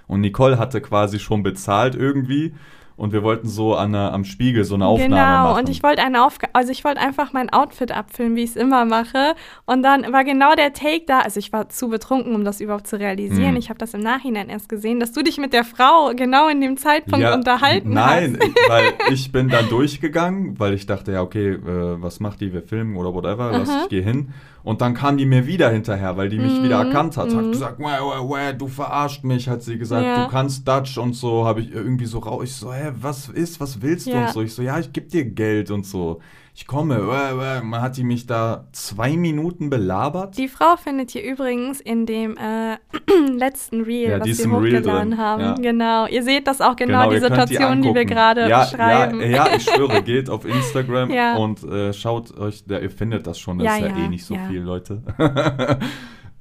S1: Und Nicole hatte quasi schon bezahlt irgendwie. Und wir wollten so an der, am Spiegel so eine Aufnahme
S2: genau,
S1: machen.
S2: und ich wollte eine Aufgabe, also ich wollte einfach mein Outfit abfilmen, wie ich es immer mache. Und dann war genau der Take da, also ich war zu betrunken, um das überhaupt zu realisieren.
S1: Hm.
S2: Ich habe das im Nachhinein erst gesehen, dass du dich mit der Frau genau in dem Zeitpunkt
S1: Ja,
S2: unterhalten
S1: Nein,
S2: hast.
S1: ich- weil ich bin dann durchgegangen, weil ich dachte, ja, okay, äh, was macht die? Wir filmen oder whatever, lass ich gehe hin. Und dann kam die mir wieder hinterher, weil die mich
S2: Mhm,
S1: wieder erkannt hat. Hat
S2: mhm.
S1: gesagt, wah, wah, wah, du verarscht mich, hat sie gesagt,
S2: Ja.
S1: du kannst Dutch und so. Habe ich irgendwie so raus. Ich so, hä, was ist, was willst du
S2: Ja.
S1: und so. Ich so, ja, ich geb dir Geld und so. Ich komme. Wah, wah. Man hat die mich da zwei Minuten belabert.
S2: Die Frau findet ihr übrigens in dem äh, letzten Reel,
S1: Ja, die
S2: was wir
S1: Reel
S2: hochgeladen
S1: drin,
S2: haben.
S1: ja.
S2: Genau. Ihr seht das auch genau, die
S1: ihr könnt
S2: Situation, die, wir
S1: angucken.
S2: gerade
S1: ja,
S2: schreiben.
S1: Ja, ja, ich schwöre, geht auf Instagram und äh, schaut euch, da, ihr findet das schon, das ist ja, eh nicht so viel, Leute.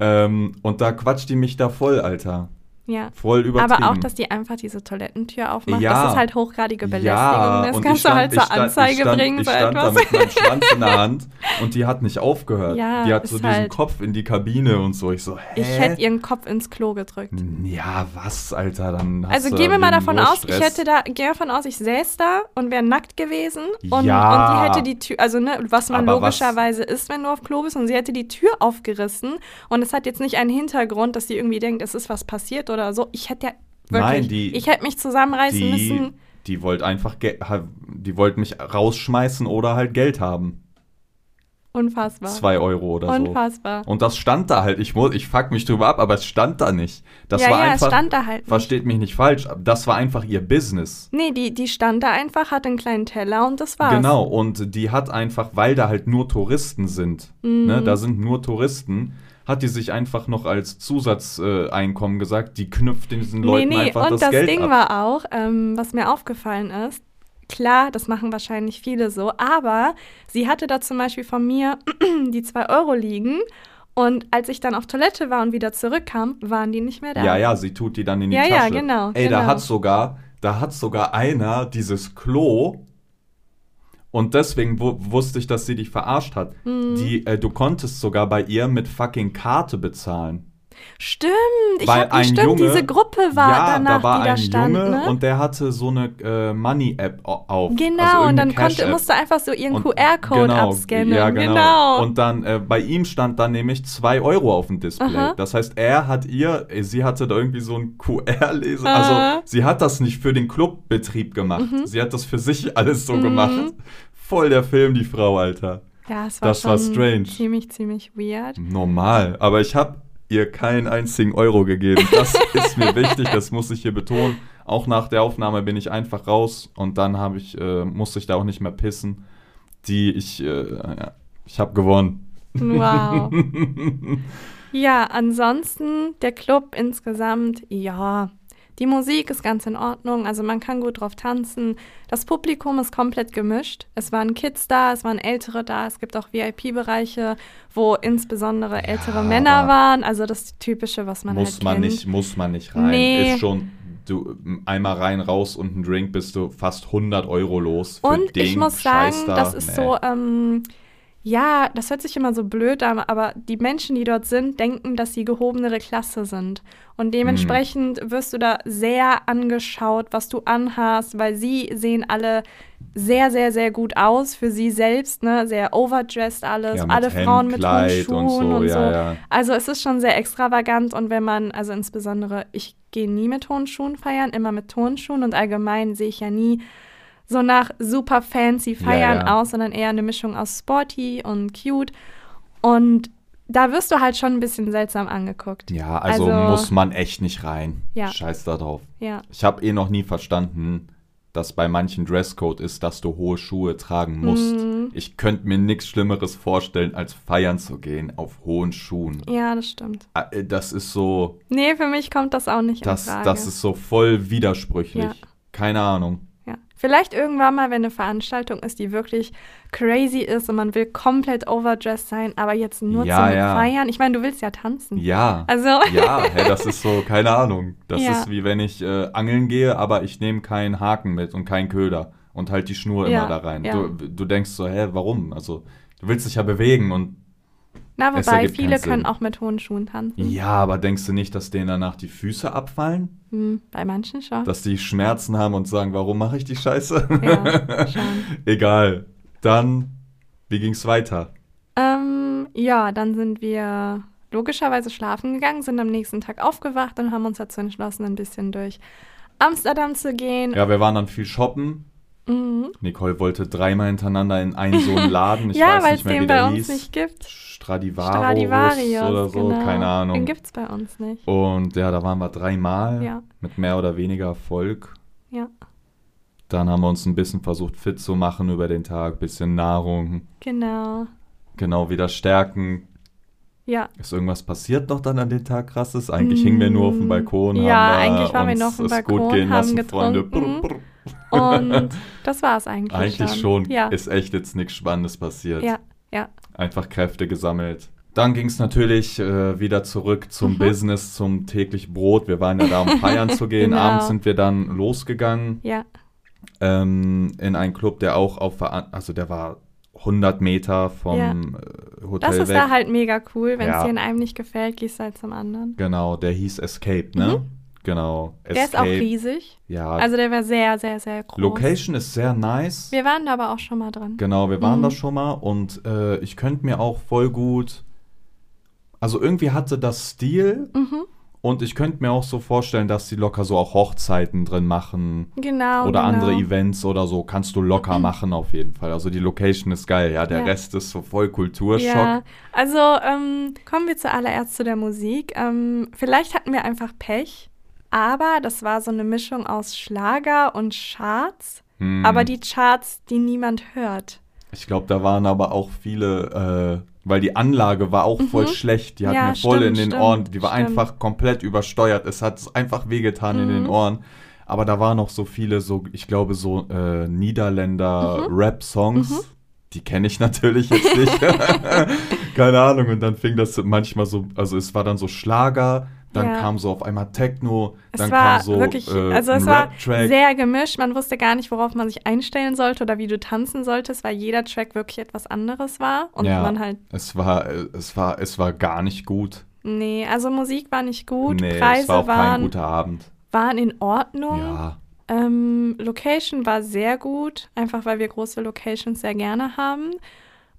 S1: ähm, und da quatscht die mich da voll, Alter.
S2: Ja.
S1: Voll übertrieben.
S2: Aber auch, dass die einfach diese Toilettentür aufmacht,
S1: Ja.
S2: das ist halt hochgradige Belästigung.
S1: Ja,
S2: das
S1: und
S2: kannst du halt zur
S1: stand,
S2: Anzeige
S1: ich stand,
S2: bringen,
S1: ich
S2: so
S1: stand da
S2: etwas.
S1: mit meinem Schwanz in der Hand und die hat nicht aufgehört.
S2: Ja,
S1: die hat so diesen
S2: halt-
S1: Kopf in die Kabine und so. Ich so, hä?
S2: Ich hätte ihren Kopf ins Klo gedrückt.
S1: ja, was, Alter, dann hast
S2: Also gehen wir mal davon aus, ich hätte da, geh davon aus, ich säß da und wäre nackt gewesen und,
S1: Ja.
S2: und die hätte die Tür, also ne, was man
S1: Aber was-
S2: logischerweise ist, wenn du auf Klo bist und sie hätte die Tür aufgerissen und es hat jetzt nicht einen Hintergrund, dass sie irgendwie denkt, es ist was passiert oder so. Ich hätte ja wirklich,
S1: Nein, die-
S2: ich hätte mich zusammenreißen
S1: die,
S2: müssen.
S1: die wollte einfach, die wollte mich rausschmeißen oder halt Geld haben.
S2: Unfassbar.
S1: Zwei Euro oder so.
S2: Unfassbar.
S1: Und das stand da halt. Ich, muss, ich fuck mich drüber ab, aber es stand da nicht. Das
S2: ja,
S1: war
S2: ja,
S1: einfach.
S2: es stand da halt.
S1: Versteht mich nicht falsch. Das war einfach ihr Business.
S2: Nee, die, die stand da einfach, hat einen kleinen Teller und das war's.
S1: Genau. Und die hat einfach, weil da halt nur Touristen sind,
S2: Mhm.
S1: ne, da sind nur Touristen, hat die sich einfach noch als Zusatzeinkommen Einkommen gesagt, die knüpft diesen Leuten
S2: nee, nee,
S1: einfach
S2: und
S1: das,
S2: das, Ding
S1: ab.
S2: war auch, ähm, was mir aufgefallen ist, klar, das machen wahrscheinlich viele so, aber sie hatte da zum Beispiel von mir die zwei Euro liegen und als ich dann auf Toilette war und wieder zurückkam, waren die nicht mehr da.
S1: Ja, ja, sie tut die dann in die
S2: Ja, ja,
S1: Tasche.
S2: genau,
S1: Ey, da
S2: genau.
S1: hat sogar, da hat sogar einer dieses Klo und deswegen wu wusste ich, dass sie dich verarscht hat.
S2: Mhm.
S1: Die, äh, du konntest sogar bei ihr mit fucking Karte bezahlen.
S2: Stimmt, ich
S1: Weil
S2: hab,
S1: ein
S2: stimmt,
S1: Junge-
S2: diese Gruppe war
S1: ja,
S2: danach,
S1: da war
S2: die da
S1: ein
S2: stand,
S1: Junge
S2: ne?
S1: und der hatte so eine äh, Money-App au- auf.
S2: Genau,
S1: also
S2: und dann konnte, musste einfach so ihren QR-Code
S1: genau,
S2: abscannen.
S1: Ja, genau.
S2: genau.
S1: Und dann äh, bei ihm stand dann nämlich 2 Euro auf dem Display.
S2: Aha.
S1: Das heißt, er hat ihr, äh, sie hatte da irgendwie so einen QR-Leser. Also sie hat das nicht für den Clubbetrieb gemacht.
S2: Mhm.
S1: Sie hat das für sich alles so gemacht. Voll der Film, die Frau, Alter.
S2: ja, es war
S1: das war strange.
S2: ziemlich, ziemlich weird.
S1: Normal. Aber ich habe ihr keinen einzigen Euro gegeben. Das ist mir wichtig, das muss ich hier betonen. Auch nach der Aufnahme bin ich einfach raus und dann habe ich, äh, musste ich da auch nicht mehr pissen. Die, ich, äh, ja, ich habe gewonnen.
S2: Wow. Ja, ansonsten der Club insgesamt, ja. Die Musik ist ganz in Ordnung, also man kann gut drauf tanzen. Das Publikum ist komplett gemischt. Es waren Kids da, es waren Ältere da, es gibt auch VIP-Bereiche, wo insbesondere ältere Männer
S1: aber
S2: waren. Also das Typische, was man
S1: muss
S2: halt
S1: man
S2: kennt.
S1: nicht, muss man nicht rein.
S2: Nee.
S1: Ist schon, du einmal rein, raus und ein Drink bist du fast 100 Euro los. Für
S2: Und ich muss sagen,
S1: da.
S2: das ist
S1: Nee.
S2: so, ähm, ja, das hört sich immer so blöd an, aber die Menschen, die dort sind, denken, dass sie gehobenere Klasse sind. Und dementsprechend
S1: Mhm.
S2: wirst du da sehr angeschaut, was du anhast, weil sie sehen alle sehr, sehr, sehr gut aus für sie selbst, ne? Sehr overdressed alles,
S1: Ja,
S2: alle Frauen mit hohen Schuhen
S1: Kleid
S2: und so.
S1: ja, ja.
S2: Also es ist schon sehr extravagant und wenn man, also insbesondere, ich gehe nie mit hohen Schuhen feiern, immer mit Tonschuhen und allgemein sehe ich ja nie so nach super fancy Feiern
S1: ja.
S2: aus, sondern eher eine Mischung aus sporty und cute. Und da wirst du halt schon ein bisschen seltsam angeguckt.
S1: Ja, also,
S2: Also-
S1: muss man echt nicht rein.
S2: Ja.
S1: Scheiß da drauf.
S2: Ja.
S1: Ich habe eh noch nie verstanden, dass bei manchen Dresscode ist, dass du hohe Schuhe tragen musst.
S2: Mhm.
S1: Ich könnte mir nichts Schlimmeres vorstellen, als feiern zu gehen auf hohen Schuhen.
S2: Ja, das stimmt.
S1: Ah, äh, Das ist so,
S2: Nee, für mich kommt das auch nicht
S1: das,
S2: in Frage.
S1: das ist so voll widersprüchlich.
S2: Ja.
S1: Keine Ahnung.
S2: Ja. Vielleicht irgendwann mal, wenn eine Veranstaltung ist, die wirklich crazy ist und man will komplett overdressed sein, aber jetzt nur
S1: Ja,
S2: zum
S1: ja.
S2: Feiern. Ich meine, du willst ja tanzen.
S1: Ja.
S2: Also,
S1: Ja, hä, das ist so, keine Ahnung. Das
S2: Ja.
S1: ist wie wenn ich äh, angeln gehe, aber ich nehme keinen Haken mit und keinen Köder und halt die Schnur immer da rein. Du, du denkst so, hä, warum? Also, du willst dich ja bewegen und
S2: na, wobei viele können auch mit hohen Schuhen tanzen.
S1: ja, aber denkst du nicht, dass denen danach die Füße abfallen?
S2: Hm, bei manchen schon.
S1: Dass die Schmerzen haben und sagen, warum mache ich die Scheiße?
S2: Ja, schon.
S1: Egal. Dann, wie ging's weiter?
S2: Ähm, ja, dann sind wir logischerweise schlafen gegangen, sind am nächsten Tag aufgewacht und haben uns dazu entschlossen, ein bisschen durch Amsterdam zu gehen.
S1: Ja, wir waren dann viel shoppen.
S2: Mhm.
S1: Nicole wollte dreimal hintereinander in einen so einen Laden. Ich
S2: ja,
S1: weiß
S2: weil
S1: nicht
S2: es
S1: mehr,
S2: den
S1: wie
S2: bei
S1: der
S2: uns
S1: hieß.
S2: nicht gibt.
S1: Stradivarius,
S2: Stradivarius
S1: oder so,
S2: genau.
S1: keine Ahnung.
S2: Den gibt es bei uns nicht.
S1: Und ja, da waren wir dreimal
S2: Ja.
S1: mit mehr oder weniger Erfolg.
S2: Ja,
S1: Dann haben wir uns ein bisschen versucht fit zu machen über den Tag, bisschen Nahrung,
S2: genau.
S1: genau wieder stärken.
S2: Ja,
S1: Ist irgendwas passiert noch dann an den Tag krasses? Eigentlich hingen wir nur auf dem
S2: Mm,
S1: Balkon.
S2: ja,
S1: haben
S2: eigentlich waren wir noch auf dem
S1: es gut
S2: Balkon,
S1: gehen
S2: haben
S1: lassen, Freunde.
S2: getrunken.
S1: Brr, brr.
S2: Und das war es eigentlich,
S1: Eigentlich schon.
S2: Ja,
S1: Ist echt jetzt nichts Spannendes passiert.
S2: ja, ja.
S1: Einfach Kräfte gesammelt. Dann ging es natürlich äh, wieder zurück zum
S2: Mhm.
S1: Business, zum täglich Brot. Wir waren ja da, um feiern zu gehen.
S2: Genau.
S1: Abends sind wir dann losgegangen
S2: ja.
S1: ähm, in einen Club, der auch auf, also der war 100 Meter vom
S2: Ja.
S1: äh, Hotel
S2: Das ist
S1: weg.
S2: da halt mega cool. Wenn es
S1: Ja.
S2: dir in einem nicht gefällt, gehst du halt zum anderen.
S1: Genau, der hieß Escape, ne? Genau.
S2: Mhm. Der ist auch riesig.
S1: Ja,
S2: Also der war sehr, sehr, sehr groß.
S1: Location ist sehr nice.
S2: Wir waren da aber auch schon mal drin.
S1: Genau, wir waren
S2: Mhm.
S1: da schon mal und äh, ich könnte mir auch voll gut. Also irgendwie hatte das Stil
S2: Mhm.
S1: und ich könnte mir auch so vorstellen, dass die locker so auch Hochzeiten drin machen
S2: Genau.
S1: oder
S2: genau.
S1: andere Events oder so. Kannst du locker machen auf jeden Fall. Also die Location ist geil, ja. Der
S2: Ja.
S1: Rest ist so voll Kulturschock.
S2: Ja, also ähm, kommen wir zuallererst zu der Musik. Ähm, vielleicht hatten wir einfach Pech, aber das war so eine Mischung aus Schlager und Charts.
S1: Hm.
S2: Aber die Charts, die niemand hört.
S1: Ich glaube, da waren aber auch viele, äh, weil die Anlage war auch voll
S2: Mhm.
S1: schlecht. Die hat
S2: Ja,
S1: mir voll in
S2: stimmt,
S1: den
S2: stimmt,
S1: Ohren, die war
S2: stimmt.
S1: einfach komplett übersteuert. Es hat einfach wehgetan in den
S2: Mhm.
S1: Ohren. Aber da waren noch so viele, so, ich glaube, so äh, Niederländer
S2: Mhm.
S1: Rap-Songs. Die kenne ich natürlich jetzt nicht. Keine Ahnung. Und dann fing das manchmal so, also es war dann so Schlager, dann
S2: Ja.
S1: kam so auf einmal Techno,
S2: Es
S1: dann
S2: war
S1: kam so
S2: wirklich,
S1: äh,
S2: also es war sehr gemischt. Man wusste gar nicht, worauf man sich einstellen sollte oder wie du tanzen solltest, weil jeder Track wirklich etwas anderes war. Und
S1: Ja.
S2: man halt,
S1: Es war, es war, es war gar nicht gut.
S2: nee, also Musik war nicht gut,
S1: nee,
S2: Preise
S1: es war auch kein
S2: waren,
S1: guter Abend.
S2: waren in Ordnung.
S1: Ja.
S2: Ähm, Location war sehr gut, einfach weil wir große Locations sehr gerne haben.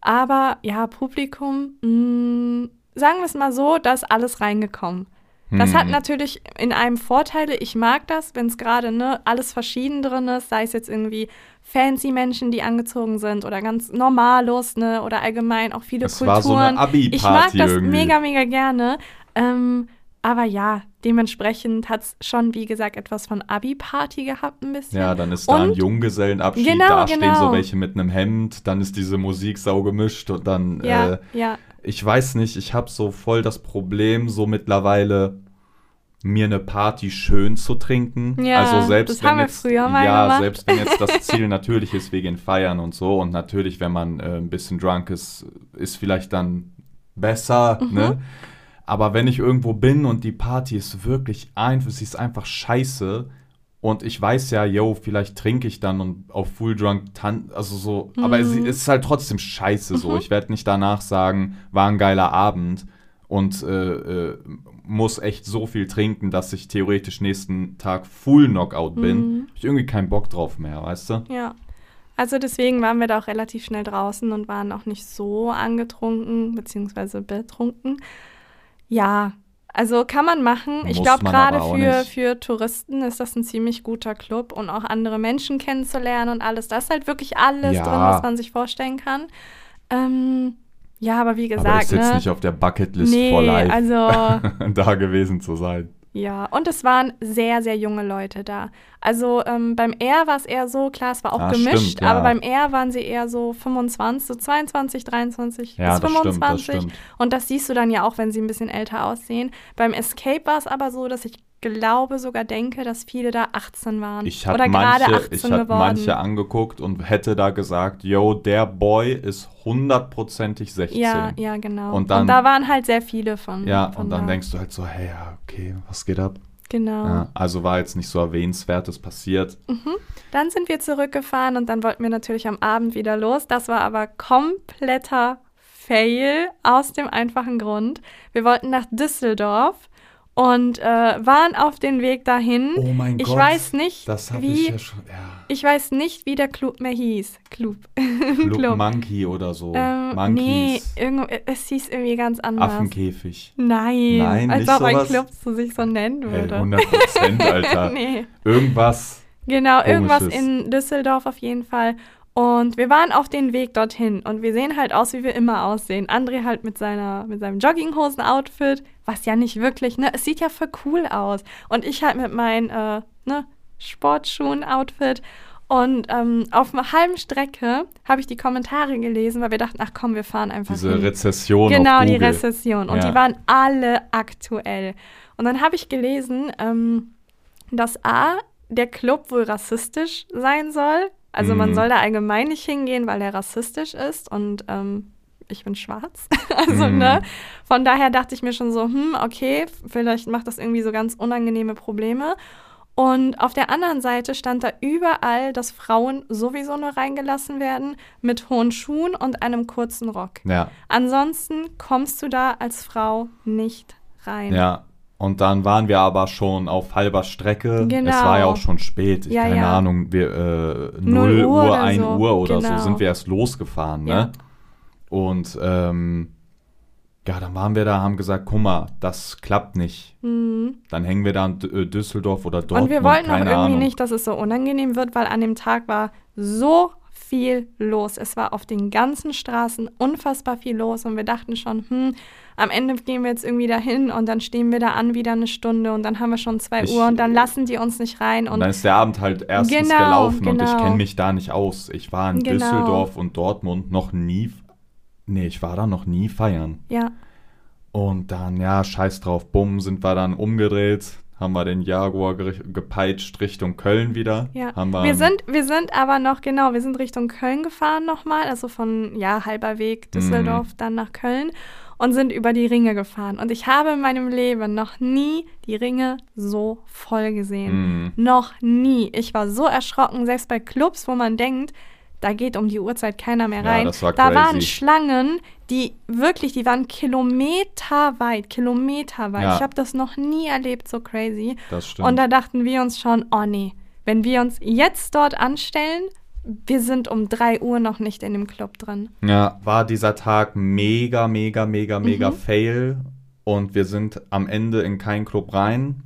S2: Aber ja, Publikum, mh, sagen wir es mal so, da ist alles reingekommen. Das hat
S1: Hm.
S2: natürlich in einem Vorteile. Ich mag das, wenn es gerade ne, alles verschieden drin ist, sei es jetzt irgendwie fancy Menschen, die angezogen sind oder ganz normalos, ne, oder allgemein auch viele
S1: Es
S2: Kulturen.
S1: war so eine Abi-Party
S2: ich mag das
S1: irgendwie.
S2: mega, mega gerne. Ähm, aber ja, dementsprechend hat es schon, wie gesagt, etwas von Abi-Party gehabt ein bisschen.
S1: Ja, dann ist da ein
S2: Und-
S1: Junggesellenabschied,
S2: Genau,
S1: da stehen so
S2: genau.
S1: welche mit einem Hemd, dann ist diese Musik sau gemischt und dann,
S2: Ja,
S1: äh,
S2: ja,
S1: ich weiß nicht, ich habe so voll das Problem, so mittlerweile mir eine Party schön zu trinken.
S2: Ja,
S1: also selbst
S2: das
S1: wenn
S2: haben wir
S1: jetzt,
S2: früher mal
S1: ja, selbst wenn jetzt das Ziel natürlich ist, wir gehen feiern und so und natürlich, wenn man äh, ein bisschen drunk ist, ist vielleicht dann besser,
S2: Mhm.
S1: ne? Aber wenn ich irgendwo bin und die Party ist wirklich einfach, sie ist einfach scheiße und ich weiß ja, yo, vielleicht trinke ich dann und auf Full Drunk tan also so, aber es,
S2: Mhm.
S1: es ist halt trotzdem scheiße so.
S2: Mhm.
S1: Ich werde nicht danach sagen, war ein geiler Abend und äh, äh, muss echt so viel trinken, dass ich theoretisch nächsten Tag Full Knockout bin.
S2: Mhm.
S1: Hab ich irgendwie keinen Bock drauf mehr, weißt du?
S2: ja. Also deswegen waren wir da auch relativ schnell draußen und waren auch nicht so angetrunken beziehungsweise betrunken. Ja, also kann man machen. Ich
S1: Muss
S2: glaube,
S1: man
S2: gerade
S1: aber
S2: für, für Touristen ist das ein ziemlich guter Club und auch andere Menschen kennenzulernen und alles. Da ist halt wirklich alles
S1: Ja.
S2: drin, was man sich vorstellen kann. Ähm, ja, aber wie
S1: aber
S2: gesagt,
S1: ist jetzt
S2: ne?
S1: nicht auf der Bucketlist
S2: nee,
S1: for life,
S2: also
S1: da gewesen zu sein.
S2: Ja, und es waren sehr, sehr junge Leute da. Also ähm, beim R war es eher so, klar, es war auch
S1: Ah,
S2: gemischt,
S1: stimmt, ja.
S2: aber beim R waren sie eher so 25, so 22, 23
S1: Ja,
S2: bis
S1: das stimmt, das
S2: 25.
S1: stimmt.
S2: Und das siehst du dann ja auch, wenn sie ein bisschen älter aussehen. Beim Escape war es aber so, dass ich glaube, sogar denke, dass viele da 18 waren.
S1: Ich hatte
S2: Oder gerade
S1: manche,
S2: 18
S1: ich hatte
S2: geworden.
S1: manche angeguckt und hätte da gesagt, yo, der Boy ist hundertprozentig 16.
S2: ja, ja, genau.
S1: Und dann-
S2: da waren halt sehr viele von.
S1: Ja,
S2: von
S1: und dann
S2: da.
S1: denkst du halt so, hey, ja, okay, was geht ab?
S2: Genau.
S1: Ja, also war jetzt nicht so erwähnenswertes passiert.
S2: Dann sind wir zurückgefahren und dann wollten wir natürlich am Abend wieder los. Das war aber kompletter Fail aus dem einfachen Grund. Wir wollten nach Düsseldorf und äh, waren auf dem Weg dahin.
S1: Oh mein
S2: ich
S1: Gott,
S2: weiß nicht, wie
S1: ich ja schon. Ja.
S2: ich weiß nicht, wie der Club mehr hieß. Club.
S1: Club,
S2: Club.
S1: Monkey oder so.
S2: Ähm, nee, irgendwo, es hieß irgendwie ganz anders.
S1: Affenkäfig.
S2: Nein,
S1: Nein,
S2: als ob ein? Club so sich so nennen würde.
S1: 100 Prozent, Alter.
S2: nee.
S1: Irgendwas.
S2: Genau, irgendwas
S1: Komisches.
S2: in Düsseldorf auf jeden Fall. Und wir waren auf den Weg dorthin und wir sehen halt aus, wie wir immer aussehen. André halt mit, seiner, mit seinem Jogginghosen-Outfit, was ja nicht wirklich, ne, es sieht ja voll cool aus. Und ich halt mit meinen, äh, ne, Sportschuhen-Outfit. Und ähm, auf einer halben Strecke habe ich die Kommentare gelesen, weil wir dachten, ach komm, wir fahren einfach
S1: Diese
S2: hin.
S1: Rezession
S2: Genau, die. Rezession. Und
S1: Ja.
S2: die waren alle aktuell. Und dann habe ich gelesen, ähm, dass A, der Club wohl rassistisch sein soll. Also man
S1: Mhm.
S2: soll da allgemein nicht hingehen, weil der rassistisch ist. Und ähm, ich bin schwarz. also,
S1: Mhm.
S2: ne? Von daher dachte ich mir schon so, hm, okay, vielleicht macht das irgendwie so ganz unangenehme Probleme. Und auf der anderen Seite stand da überall, dass Frauen sowieso nur reingelassen werden mit hohen Schuhen und einem kurzen Rock.
S1: Ja,
S2: Ansonsten kommst du da als Frau nicht rein.
S1: ja. Und dann waren wir aber schon auf halber Strecke.
S2: Genau.
S1: Es war ja auch schon spät. Ich,
S2: Ja,
S1: keine
S2: ja.
S1: Ahnung, wir, äh, 0
S2: Null Uhr
S1: Uhr,
S2: oder
S1: 1
S2: so.
S1: Uhr oder
S2: Genau.
S1: so sind wir erst losgefahren. Ne?
S2: Ja.
S1: Und ähm, ja, dann waren wir da, haben gesagt, guck mal, das klappt nicht.
S2: Mhm.
S1: Dann hängen wir da in äh, Düsseldorf oder Dortmund.
S2: Und wir wollten auch irgendwie
S1: Ahnung.
S2: nicht, dass es so unangenehm wird, weil an dem Tag war so viel los. Es war auf den ganzen Straßen unfassbar viel los und wir dachten schon, hm, am Ende gehen wir jetzt irgendwie dahin und dann stehen wir da an wieder eine Stunde und dann haben wir schon zwei
S1: Ich-
S2: Uhr und dann lassen die uns nicht rein
S1: Und
S2: und
S1: dann ist der Abend halt erstens
S2: Genau,
S1: gelaufen und ich
S2: genau.
S1: kenne mich da nicht aus. Ich war in
S2: Genau.
S1: Düsseldorf und Dortmund noch nie. Nee, ich war da noch nie feiern.
S2: ja,
S1: Und dann, ja, scheiß drauf, bumm, sind wir dann umgedreht, haben wir den Jaguar ge gepeitscht Richtung Köln wieder.
S2: ja.
S1: Haben wir,
S2: Wir sind, wir sind aber noch, genau, wir sind Richtung Köln gefahren nochmal, also von, ja, halber Weg Düsseldorf dann nach Köln und sind über die Ringe gefahren. Und ich habe in meinem Leben noch nie die Ringe so voll gesehen.
S1: Mm,
S2: Noch nie. Ich war so erschrocken, selbst bei Clubs, wo man denkt, da geht um die Uhrzeit keiner mehr
S1: Ja,
S2: rein.
S1: das war
S2: da waren Schlangen, die wirklich, die waren kilometerweit, kilometerweit.
S1: Ja.
S2: Ich habe das noch nie erlebt, so crazy.
S1: das stimmt.
S2: Und da dachten wir uns schon, oh nee, wenn wir uns jetzt dort anstellen, wir sind um 3 Uhr noch nicht in dem Club drin.
S1: ja, war dieser Tag mega, mega, mega, mega
S2: Mhm.
S1: fail. Und wir sind am Ende in keinen Club rein,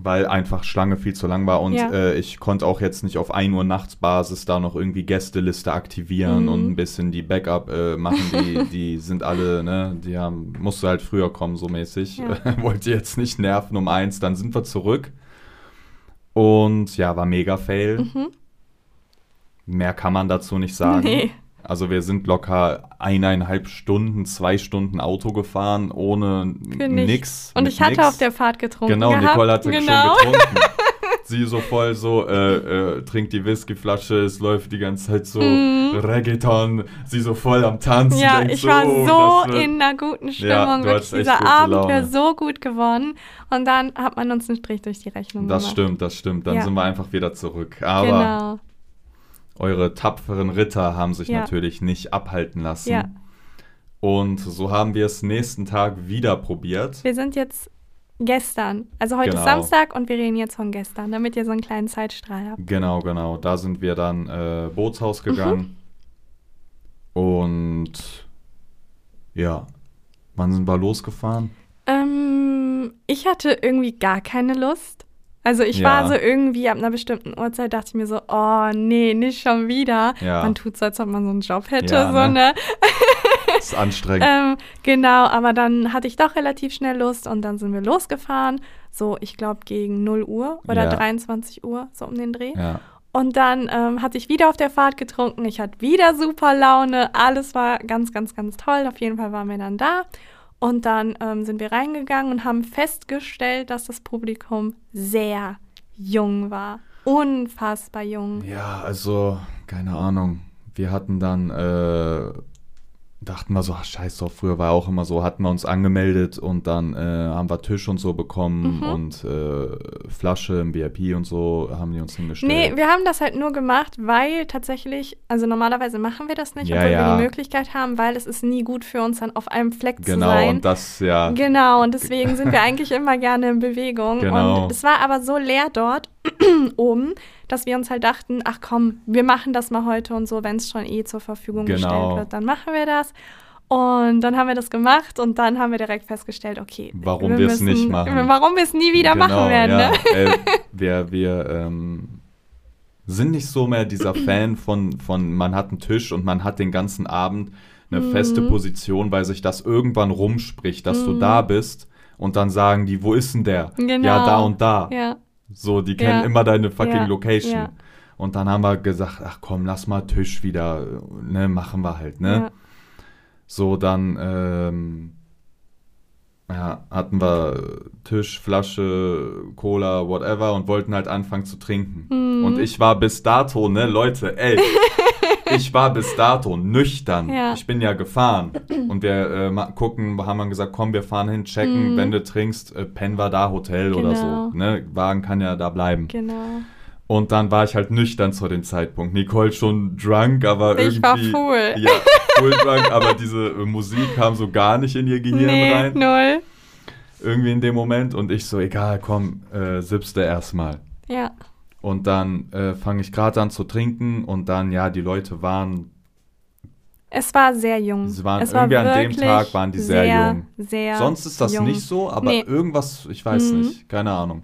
S1: weil einfach Schlange viel zu lang war. Und
S2: Ja.
S1: äh, ich konnte auch jetzt nicht auf 1 Uhr nachts Basis da noch irgendwie Gästeliste aktivieren
S2: Mhm.
S1: und ein bisschen die Backup äh, machen. Die, die sind alle, ne, die haben, musste halt früher kommen, so mäßig.
S2: Ja.
S1: Wollte jetzt nicht nerven um eins. Dann sind wir zurück. Und ja, war mega fail.
S2: Mhm.
S1: Mehr kann man dazu nicht sagen.
S2: Nee.
S1: Also wir sind locker eineinhalb Stunden, zwei Stunden Auto gefahren, ohne nix.
S2: Und ich hatte
S1: nix.
S2: auf der Fahrt getrunken.
S1: Genau,
S2: gehabt.
S1: Nicole hatte
S2: genau.
S1: schon getrunken. Sie so voll so, äh, äh, trinkt die Whiskyflasche, es läuft die ganze Zeit so Reggaeton, sie so voll am Tanzen.
S2: Ja, ich war
S1: oh,
S2: so
S1: das wird-
S2: in einer guten
S1: Ja,
S2: Stimmung.
S1: du
S2: Wirklich, dieser Abend wäre so gut geworden. Und dann hat man uns einen Strich durch die Rechnung
S1: Das
S2: gemacht.
S1: stimmt, das stimmt. Dann
S2: Ja.
S1: sind wir einfach wieder zurück. Aber
S2: Genau.
S1: Eure tapferen Ritter haben sich
S2: Ja.
S1: natürlich nicht abhalten lassen.
S2: Ja.
S1: Und so haben wir es nächsten Tag wieder probiert.
S2: Wir sind jetzt gestern. Also heute
S1: Genau.
S2: ist Samstag und wir reden jetzt von gestern, damit ihr so einen kleinen Zeitstrahl habt.
S1: Genau, genau. Da sind wir dann äh, Bootshaus gegangen. Und ja, wann sind wir losgefahren?
S2: Ähm, ich hatte irgendwie gar keine Lust. Also ich
S1: Ja.
S2: war so irgendwie ab einer bestimmten Uhrzeit dachte ich mir so, oh nee, nicht schon wieder.
S1: Ja.
S2: Man tut so, als ob man so einen Job hätte,
S1: Ja,
S2: so,
S1: ne?
S2: ne?
S1: Das ist anstrengend.
S2: Ähm, genau, aber dann hatte ich doch relativ schnell Lust und dann sind wir losgefahren. So, ich glaube gegen 0 Uhr oder
S1: Ja.
S2: 23 Uhr, so um den Dreh.
S1: ja.
S2: Und dann ähm, hatte ich wieder auf der Fahrt getrunken. Ich hatte wieder super Laune. Alles war ganz, ganz, ganz toll. Auf jeden Fall waren wir dann da. Und dann ähm, sind wir reingegangen und haben festgestellt, dass das Publikum sehr jung war. Unfassbar jung.
S1: Ja, also, keine Ahnung. Wir hatten dann, äh, dachten wir so, ach, scheiß drauf, früher war auch immer so, hatten wir uns angemeldet und dann äh, haben wir Tisch und so bekommen
S2: Mhm.
S1: und äh, Flasche im VIP und so haben die uns hingestellt.
S2: Nee, wir haben das halt nur gemacht, weil tatsächlich, also normalerweise machen wir das nicht,
S1: Ja,
S2: obwohl
S1: ja.
S2: wir die Möglichkeit haben, weil es ist nie gut für uns, dann auf einem Fleck zu
S1: genau,
S2: sein.
S1: und das, ja,
S2: Genau, und deswegen sind wir eigentlich immer gerne in Bewegung.
S1: Genau.
S2: Und es war aber so leer dort oben, dass wir uns halt dachten, ach komm, wir machen das mal heute und so, wenn es schon eh zur Verfügung
S1: Genau.
S2: gestellt wird, dann machen wir das. Und dann haben wir das gemacht und dann haben wir direkt festgestellt, okay,
S1: Warum wir es nicht machen.
S2: Warum wir es nie wieder
S1: Genau,
S2: machen werden.
S1: ja.
S2: Ne?
S1: Äh, wir wir ähm, sind nicht so mehr dieser Fan von, von, man hat einen Tisch und man hat den ganzen Abend eine
S2: Mhm.
S1: feste Position, weil sich das irgendwann rumspricht, dass du da bist und dann sagen die, wo ist denn der?
S2: Genau.
S1: Ja, da und da.
S2: Ja,
S1: So, die
S2: Ja.
S1: kennen immer deine fucking
S2: Ja.
S1: Location.
S2: Ja.
S1: Und dann haben wir gesagt, ach komm, lass mal Tisch wieder, ne, machen wir halt, ne?
S2: ja.
S1: So, dann ähm, ja, hatten wir Tisch, Flasche, Cola, whatever und wollten halt anfangen zu trinken.
S2: Mhm.
S1: Und ich war bis dato, ne, Leute, ey, ich war bis dato nüchtern.
S2: Ja.
S1: Ich bin ja gefahren. Und wir äh, gucken, haben dann gesagt, komm, wir fahren hin, checken,
S2: Mhm.
S1: wenn du trinkst, äh, pennen wir da Hotel oder
S2: Genau.
S1: so. Ne? Wagen kann ja da bleiben.
S2: Genau.
S1: Und dann war ich halt nüchtern zu dem Zeitpunkt. Nicole schon drunk, aber
S2: Ich war
S1: irgendwie.
S2: full.
S1: Ja, full drunk, aber diese äh, Musik kam so gar nicht in ihr Gehirn
S2: Nee,
S1: rein.
S2: null.
S1: Irgendwie in dem Moment. Und ich so, egal, komm, äh, sippste erstmal.
S2: Ja.
S1: Und dann äh, fange ich gerade an zu trinken und dann, ja, die Leute waren,
S2: Es war sehr jung.
S1: sie waren
S2: es war
S1: irgendwie an dem Tag waren die sehr, jung.
S2: Sehr
S1: Sonst ist das
S2: jung.
S1: nicht so, aber
S2: Nee.
S1: irgendwas, ich weiß
S2: Mhm.
S1: nicht, keine Ahnung.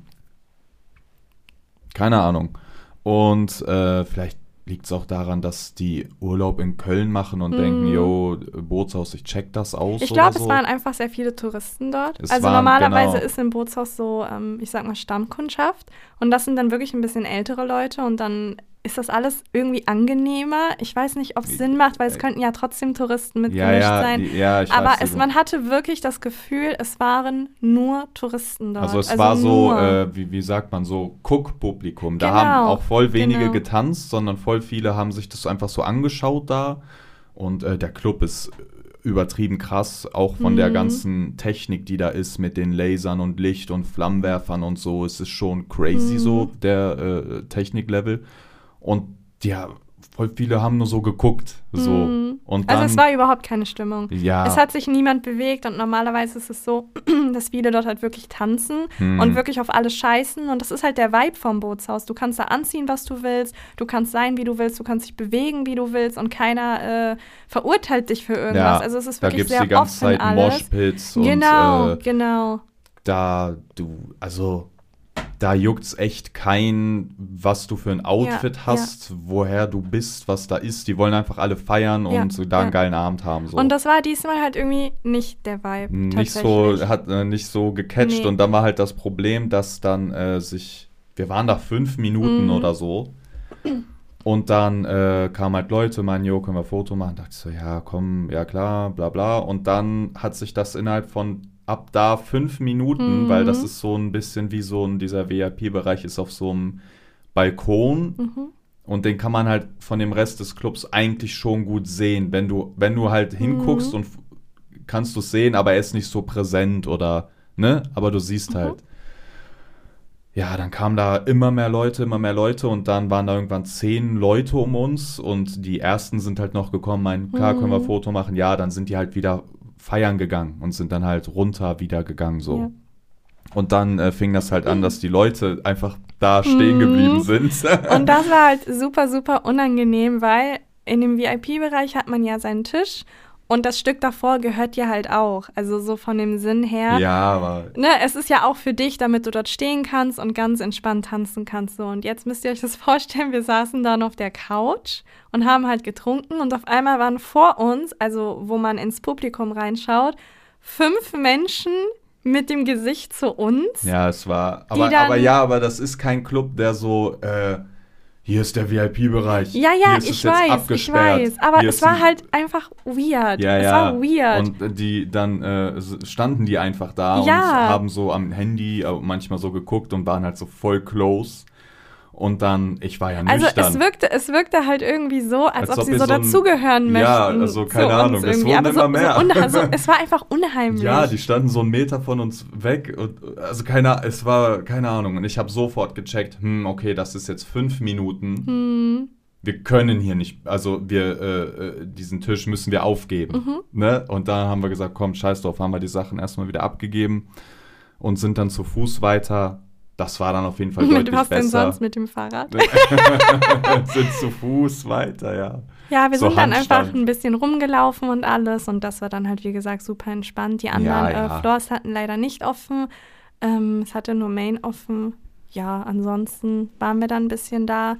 S1: Keine Ahnung. Und äh, vielleicht liegt es auch daran, dass die Urlaub in Köln machen und
S2: Mhm.
S1: denken, yo, Bootshaus, ich check das aus.
S2: Ich glaube,
S1: so.
S2: es waren einfach sehr viele Touristen dort.
S1: Es
S2: also
S1: waren,
S2: normalerweise
S1: genau.
S2: ist im Bootshaus so, ähm, ich sag mal, Stammkundschaft. Und das sind dann wirklich ein bisschen ältere Leute und dann ist das alles irgendwie angenehmer. Ich weiß nicht, ob es Sinn macht, weil es könnten ja trotzdem Touristen
S1: ja,
S2: mitgemischt
S1: ja,
S2: sein.
S1: die, ja, ich
S2: Aber
S1: weiß,
S2: es, man hatte wirklich das Gefühl, es waren nur Touristen dort.
S1: Also es war so, äh, wie, wie sagt man, so Cook-Publikum. Da
S2: Genau,
S1: haben auch voll wenige
S2: genau.
S1: getanzt, sondern voll viele haben sich das einfach so angeschaut da. Und äh, der Club ist übertrieben krass, auch von der
S2: Mhm.
S1: ganzen Technik, die da ist mit den Lasern und Licht und Flammenwerfern und so. Es ist schon crazy
S2: Mhm.
S1: so, der äh, Techniklevel. Und ja, voll viele haben nur so geguckt. So.
S2: Mhm.
S1: Und dann,
S2: also es war überhaupt keine Stimmung.
S1: ja,
S2: Es hat sich niemand bewegt und normalerweise ist es so, dass viele dort halt wirklich tanzen
S1: hm,
S2: und wirklich auf alles scheißen und das ist halt der Vibe vom Bootshaus. Du kannst da anziehen, was du willst, du kannst sein, wie du willst, du kannst dich bewegen, wie du willst und keiner äh, verurteilt dich für irgendwas.
S1: Ja,
S2: also es ist
S1: da
S2: wirklich
S1: gibt es
S2: sehr
S1: die ganze
S2: offen
S1: Zeit
S2: alles.
S1: Moshpits
S2: Genau,
S1: und äh,
S2: genau.
S1: da du, also da juckt's echt kein, was du für ein Outfit
S2: Ja,
S1: hast, woher du bist, was da ist. Die wollen einfach alle feiern
S2: Ja,
S1: und so da einen
S2: ja.
S1: geilen Abend haben. So.
S2: Und das war diesmal halt irgendwie nicht der Vibe.
S1: nicht so, hat äh, nicht so gecatcht
S2: Nee.
S1: und dann war halt das Problem, dass dann äh, sich, wir waren da fünf Minuten
S2: Mhm.
S1: oder so. Und dann äh, kamen halt Leute, meinen, jo, können wir ein Foto machen? Dachte ich so, ja, komm, ja klar, bla bla. Und dann hat sich das innerhalb von ab da fünf Minuten,
S2: Mhm.
S1: weil das ist so ein bisschen wie so ein, dieser VIP-Bereich ist auf so einem Balkon
S2: Mhm.
S1: und den kann man halt von dem Rest des Clubs eigentlich schon gut sehen. Wenn du, wenn du halt hinguckst
S2: Mhm.
S1: und kannst du es sehen, aber er ist nicht so präsent oder, ne? Aber du siehst
S2: Mhm.
S1: halt. Ja, dann kamen da immer mehr Leute, immer mehr Leute und dann waren da irgendwann zehn Leute um uns und die ersten sind halt noch gekommen, meinen, klar, können wir
S2: Mhm.
S1: Foto machen? Ja, dann sind die halt wieder feiern gegangen und sind dann halt runter wieder gegangen, so.
S2: Ja.
S1: Und dann äh, fing das halt an, dass die Leute einfach da stehen
S2: Mhm.
S1: geblieben sind.
S2: Und das war halt super, super unangenehm, weil in dem VIP-Bereich hat man ja seinen Tisch und das Stück davor gehört dir halt auch. Also so von dem Sinn her.
S1: ja, aber
S2: Ne, es ist ja auch für dich, damit du dort stehen kannst und ganz entspannt tanzen kannst. So. Und jetzt müsst ihr euch das vorstellen, wir saßen dann auf der Couch und haben halt getrunken und auf einmal waren vor uns, also wo man ins Publikum reinschaut, fünf Menschen mit dem Gesicht zu uns.
S1: Ja, es war. Aber, aber ja, aber das ist kein Club, der so, äh, hier ist der VIP-Bereich.
S2: Ja, ja,
S1: hier ist es
S2: ich
S1: jetzt
S2: weiß, ich
S1: abgesperrt.
S2: weiß. Aber
S1: Hier
S2: es war halt einfach weird.
S1: Ja,
S2: es
S1: ja.
S2: war weird.
S1: Und äh, die dann äh, standen die einfach da und
S2: Ja.
S1: haben so am Handy äh, manchmal so geguckt und waren halt so voll close. Und dann, ich war ja
S2: also
S1: nüchtern.
S2: es wirkte, es wirkte halt irgendwie so, als,
S1: Als
S2: ob,
S1: ob
S2: sie so
S1: so
S2: dazugehören möchten.
S1: Ja, also keine Ahnung, es wurden
S2: Aber so,
S1: immer mehr.
S2: So unha- so, es war einfach unheimlich.
S1: ja, die standen so einen Meter von uns weg. Und, also keine, es war keine Ahnung. Und ich habe sofort gecheckt, hm, okay, das ist jetzt fünf Minuten.
S2: Hm,
S1: wir können hier nicht, also wir, äh, äh, diesen Tisch müssen wir aufgeben.
S2: Mhm.
S1: Ne? Und da haben wir gesagt, komm, scheiß drauf, haben wir die Sachen erstmal wieder abgegeben und sind dann zu Fuß weiter das war dann auf jeden Fall
S2: Mit
S1: deutlich
S2: was denn sonst mit dem Fahrrad?
S1: sind zu Fuß weiter, ja.
S2: Ja, wir
S1: So
S2: sind dann einfach ein bisschen rumgelaufen und alles und das war dann halt, wie gesagt, super entspannt. Die anderen
S1: Ja, ja.
S2: Äh, Floors hatten leider nicht offen. Ähm, es hatte nur Main offen. Ja, ansonsten waren wir dann ein bisschen da,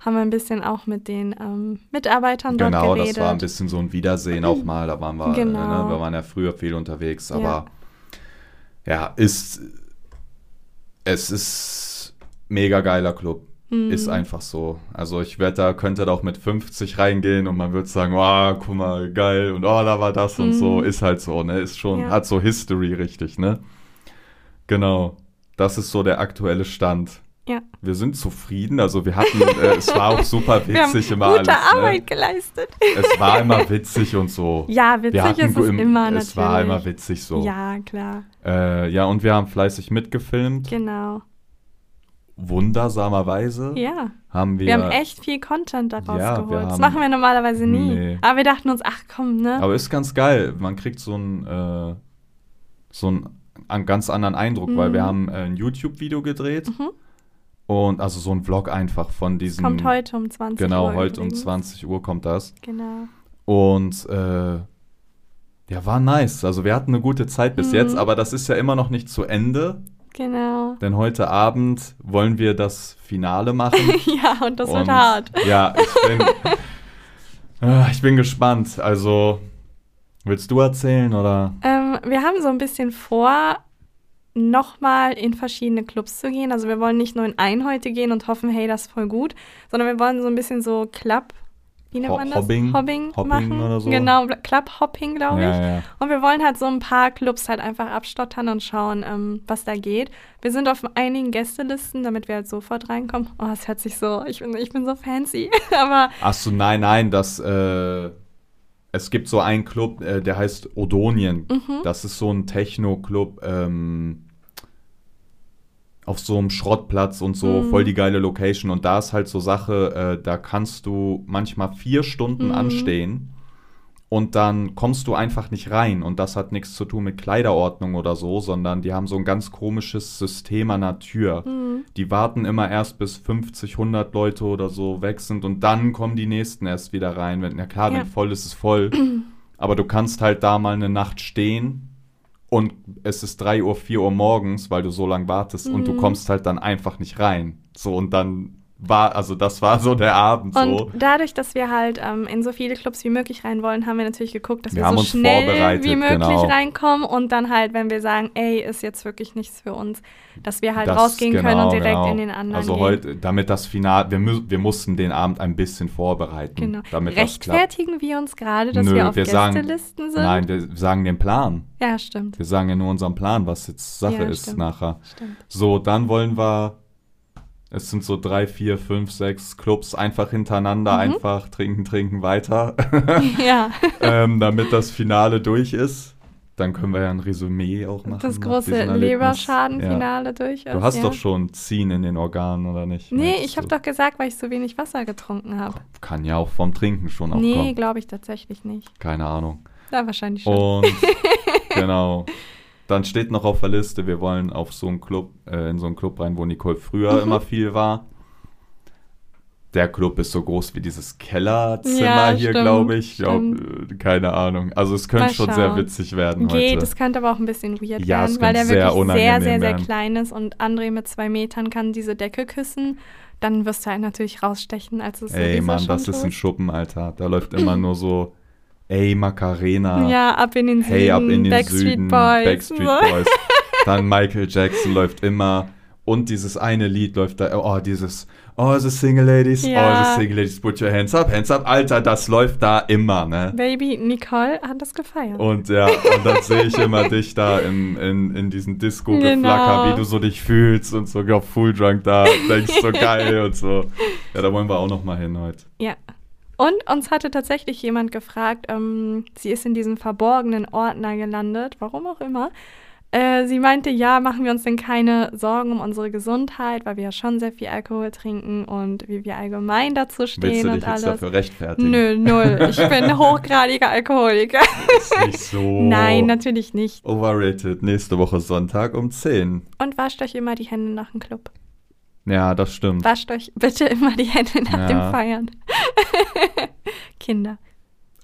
S2: haben wir ein bisschen auch mit den ähm, Mitarbeitern dort
S1: Genau,
S2: geredet.
S1: das war ein bisschen so ein Wiedersehen auch mal. Da waren wir,
S2: Genau.
S1: äh, ne, wir waren ja früher viel unterwegs,
S2: Ja.
S1: aber ja, ist es ist mega geiler Club.
S2: Mhm.
S1: Ist einfach so. Also ich wette, da könnte da auch mit 50 reingehen und man würde sagen, wow, guck mal, geil und oh, da war das und
S2: Mhm.
S1: so. Ist halt so, ne? Ist schon,
S2: Ja.
S1: hat so History richtig, ne? Genau. Das ist so der aktuelle Stand.
S2: Ja.
S1: Wir sind zufrieden, also wir hatten, äh, es war auch super
S2: Wir haben
S1: witzig
S2: gute
S1: immer alles.
S2: Arbeit
S1: Ne?
S2: geleistet.
S1: Es war immer witzig und so.
S2: Ja, witzig ist es
S1: im-
S2: immer natürlich.
S1: Es war immer witzig so.
S2: Ja, klar.
S1: Äh, ja, und wir haben fleißig mitgefilmt.
S2: Genau.
S1: Wundersamerweise
S2: Ja.
S1: haben wir.
S2: Wir haben echt viel Content daraus
S1: Ja,
S2: geholt. das
S1: haben-
S2: machen wir normalerweise nie.
S1: Nee.
S2: Aber wir dachten uns, ach komm, ne?
S1: Aber ist ganz geil. Man kriegt so ein äh, so einen, einen ganz anderen Eindruck, weil
S2: Mhm.
S1: wir haben äh, ein YouTube-Video gedreht
S2: Mhm.
S1: Und also so ein Vlog einfach von diesem.
S2: Kommt heute um 20
S1: Genau,
S2: Uhr.
S1: heute um
S2: übrigens.
S1: 20 Uhr kommt das.
S2: Genau.
S1: Und äh, ja, war nice. Also wir hatten eine gute Zeit bis
S2: Mhm.
S1: jetzt, aber das ist ja immer noch nicht zu Ende,
S2: Genau.
S1: denn heute Abend wollen wir das Finale machen.
S2: ja, und das wird
S1: Und,
S2: hart.
S1: Ja, ich bin, Ah, ich bin gespannt. Also, willst du erzählen oder?
S2: Ähm, wir haben so ein bisschen vor, nochmal in verschiedene Clubs zu gehen. Also wir wollen nicht nur in einen heute gehen und hoffen, hey, das ist voll gut, sondern wir wollen so ein bisschen so Club, wie nennt
S1: Ho-
S2: man das?
S1: Hobbing?
S2: Hobbing,
S1: Hopping
S2: machen.
S1: oder so?
S2: Genau, Club-Hopping, glaube ich.
S1: Ja, ja.
S2: Und wir wollen halt so ein paar Clubs halt einfach abstottern und schauen, ähm, was da geht. Wir sind auf einigen Gästelisten, damit wir halt sofort reinkommen. Oh, es hört sich so, ich bin, ich bin so fancy. Aber
S1: Ach so, nein, nein, das, äh, es gibt so einen Club, äh, der heißt Odonien.
S2: Mhm.
S1: Das ist so ein Techno-Club, ähm, auf so einem Schrottplatz und so,
S2: Mhm.
S1: voll die geile Location. Und da ist halt so Sache, äh, da kannst du manchmal vier Stunden
S2: Mhm.
S1: anstehen und dann kommst du einfach nicht rein. Und das hat nichts zu tun mit Kleiderordnung oder so, sondern die haben so ein ganz komisches System an der Tür.
S2: Mhm.
S1: Die warten immer erst bis 50, 100 Leute oder so weg sind und dann kommen die nächsten erst wieder rein. Wenn, na klar,
S2: Ja.
S1: wenn voll ist, ist voll. Aber du kannst halt da mal eine Nacht stehen und es ist 3 Uhr, 4 Uhr morgens, weil du so lange wartest und du
S2: Mhm.
S1: kommst halt dann einfach nicht rein. So und dann war, also das war so der Abend
S2: Und
S1: so.
S2: dadurch, dass wir halt ähm, in so viele Clubs wie möglich rein wollen, haben wir natürlich geguckt, dass
S1: Wir
S2: wir, so schnell wie möglich
S1: genau.
S2: reinkommen und dann halt, wenn wir sagen, ey, ist jetzt wirklich nichts für uns, dass wir halt
S1: Das-
S2: rausgehen können
S1: genau,
S2: und direkt
S1: genau.
S2: in den anderen
S1: Also
S2: gehen.
S1: heute, damit das Final, wir, mü- wir mussten den Abend ein bisschen vorbereiten,
S2: Genau.
S1: damit.
S2: Rechtfertigen wir uns gerade, dass
S1: Nö,
S2: wir auf
S1: wir sagen-
S2: Gästelisten sind?
S1: Nein, wir sagen den Plan.
S2: Ja, stimmt.
S1: Wir sagen ja nur unseren Plan, was jetzt Sache
S2: Ja,
S1: ist
S2: stimmt.
S1: nachher.
S2: stimmt.
S1: So, dann wollen wir. Es sind so drei, vier, fünf, sechs Clubs einfach hintereinander,
S2: Mhm.
S1: einfach trinken, trinken weiter,
S2: ja,
S1: ähm, damit das Finale durch ist. Dann können wir ja ein Resümee auch machen.
S2: das große. Leberschadenfinale durch ist.
S1: Ja. Du hast
S2: ja.
S1: doch schon Ziehen in den Organen, oder nicht?
S2: Nee,
S1: Meintest
S2: ich habe doch gesagt, weil ich so wenig Wasser getrunken habe.
S1: Kann ja auch vom Trinken schon auch
S2: Nee, glaube ich tatsächlich nicht.
S1: Keine Ahnung.
S2: Ja, wahrscheinlich schon.
S1: Und genau. Dann steht noch auf der Liste, wir wollen auf so einen Club, äh, in so einen Club rein, wo Nicole früher
S2: Mhm.
S1: immer viel war. Der Club ist so groß wie dieses Kellerzimmer
S2: Ja,
S1: hier, glaube ich. ich glaub, äh, keine Ahnung. Also es könnte schon sehr witzig werden
S2: Geht,
S1: heute.
S2: es könnte aber auch ein bisschen weird
S1: Ja,
S2: werden, weil der
S1: sehr
S2: wirklich sehr, sehr, sehr
S1: werden.
S2: klein ist und André mit zwei Metern kann diese Decke küssen. Dann wirst du halt natürlich rausstechen, als es
S1: Ey, Mann, das ist ein. Schuppen, Alter. Da läuft immer nur so, ey, Macarena.
S2: Ja, ab in den Süden,
S1: Hey, ab in den
S2: Backstreet
S1: Süden,
S2: Boys.
S1: Backstreet. Boys. Dann Michael Jackson läuft immer. Und dieses eine Lied läuft da, oh, dieses, oh, the single ladies,
S2: Ja.
S1: oh, the single ladies, put your hands up, hands up. Alter, das läuft da immer, ne?
S2: Baby Nicole hat das gefeiert.
S1: Und ja, und dann sehe ich immer dich da in, in, in diesen Disco-Geflacker,
S2: Genau.
S1: wie du so dich fühlst und so ja, full drunk da, denkst so geil und so. Ja, da wollen wir auch noch mal hin heute.
S2: Ja. Und uns hatte tatsächlich jemand gefragt, ähm, sie ist in diesem verborgenen Ordner gelandet, warum auch immer. Äh, sie meinte, ja, machen wir uns denn keine Sorgen um unsere Gesundheit, weil wir ja schon sehr viel Alkohol trinken und wie wir allgemein dazu stehen
S1: Willst du dich
S2: und
S1: jetzt
S2: alles.
S1: dafür rechtfertigen?
S2: Nö, null. Ich bin hochgradiger Alkoholiker.
S1: Ist nicht so.
S2: Nein, natürlich nicht.
S1: Overrated. Nächste Woche Sonntag um 10.
S2: Und wascht euch immer die Hände nach dem Club.
S1: Ja, das stimmt.
S2: Wascht euch bitte immer die Hände nach
S1: Ja.
S2: dem Feiern. Kinder.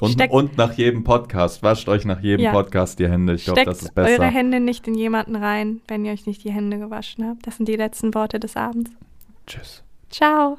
S1: Und,
S2: Steckt-
S1: und nach jedem Podcast. Wascht euch nach jedem
S2: Ja.
S1: Podcast die Hände. Ich glaube, das ist besser.
S2: eure Hände nicht in jemanden rein, wenn ihr euch nicht die Hände gewaschen habt. Das sind die letzten Worte des Abends.
S1: Tschüss.
S2: Ciao.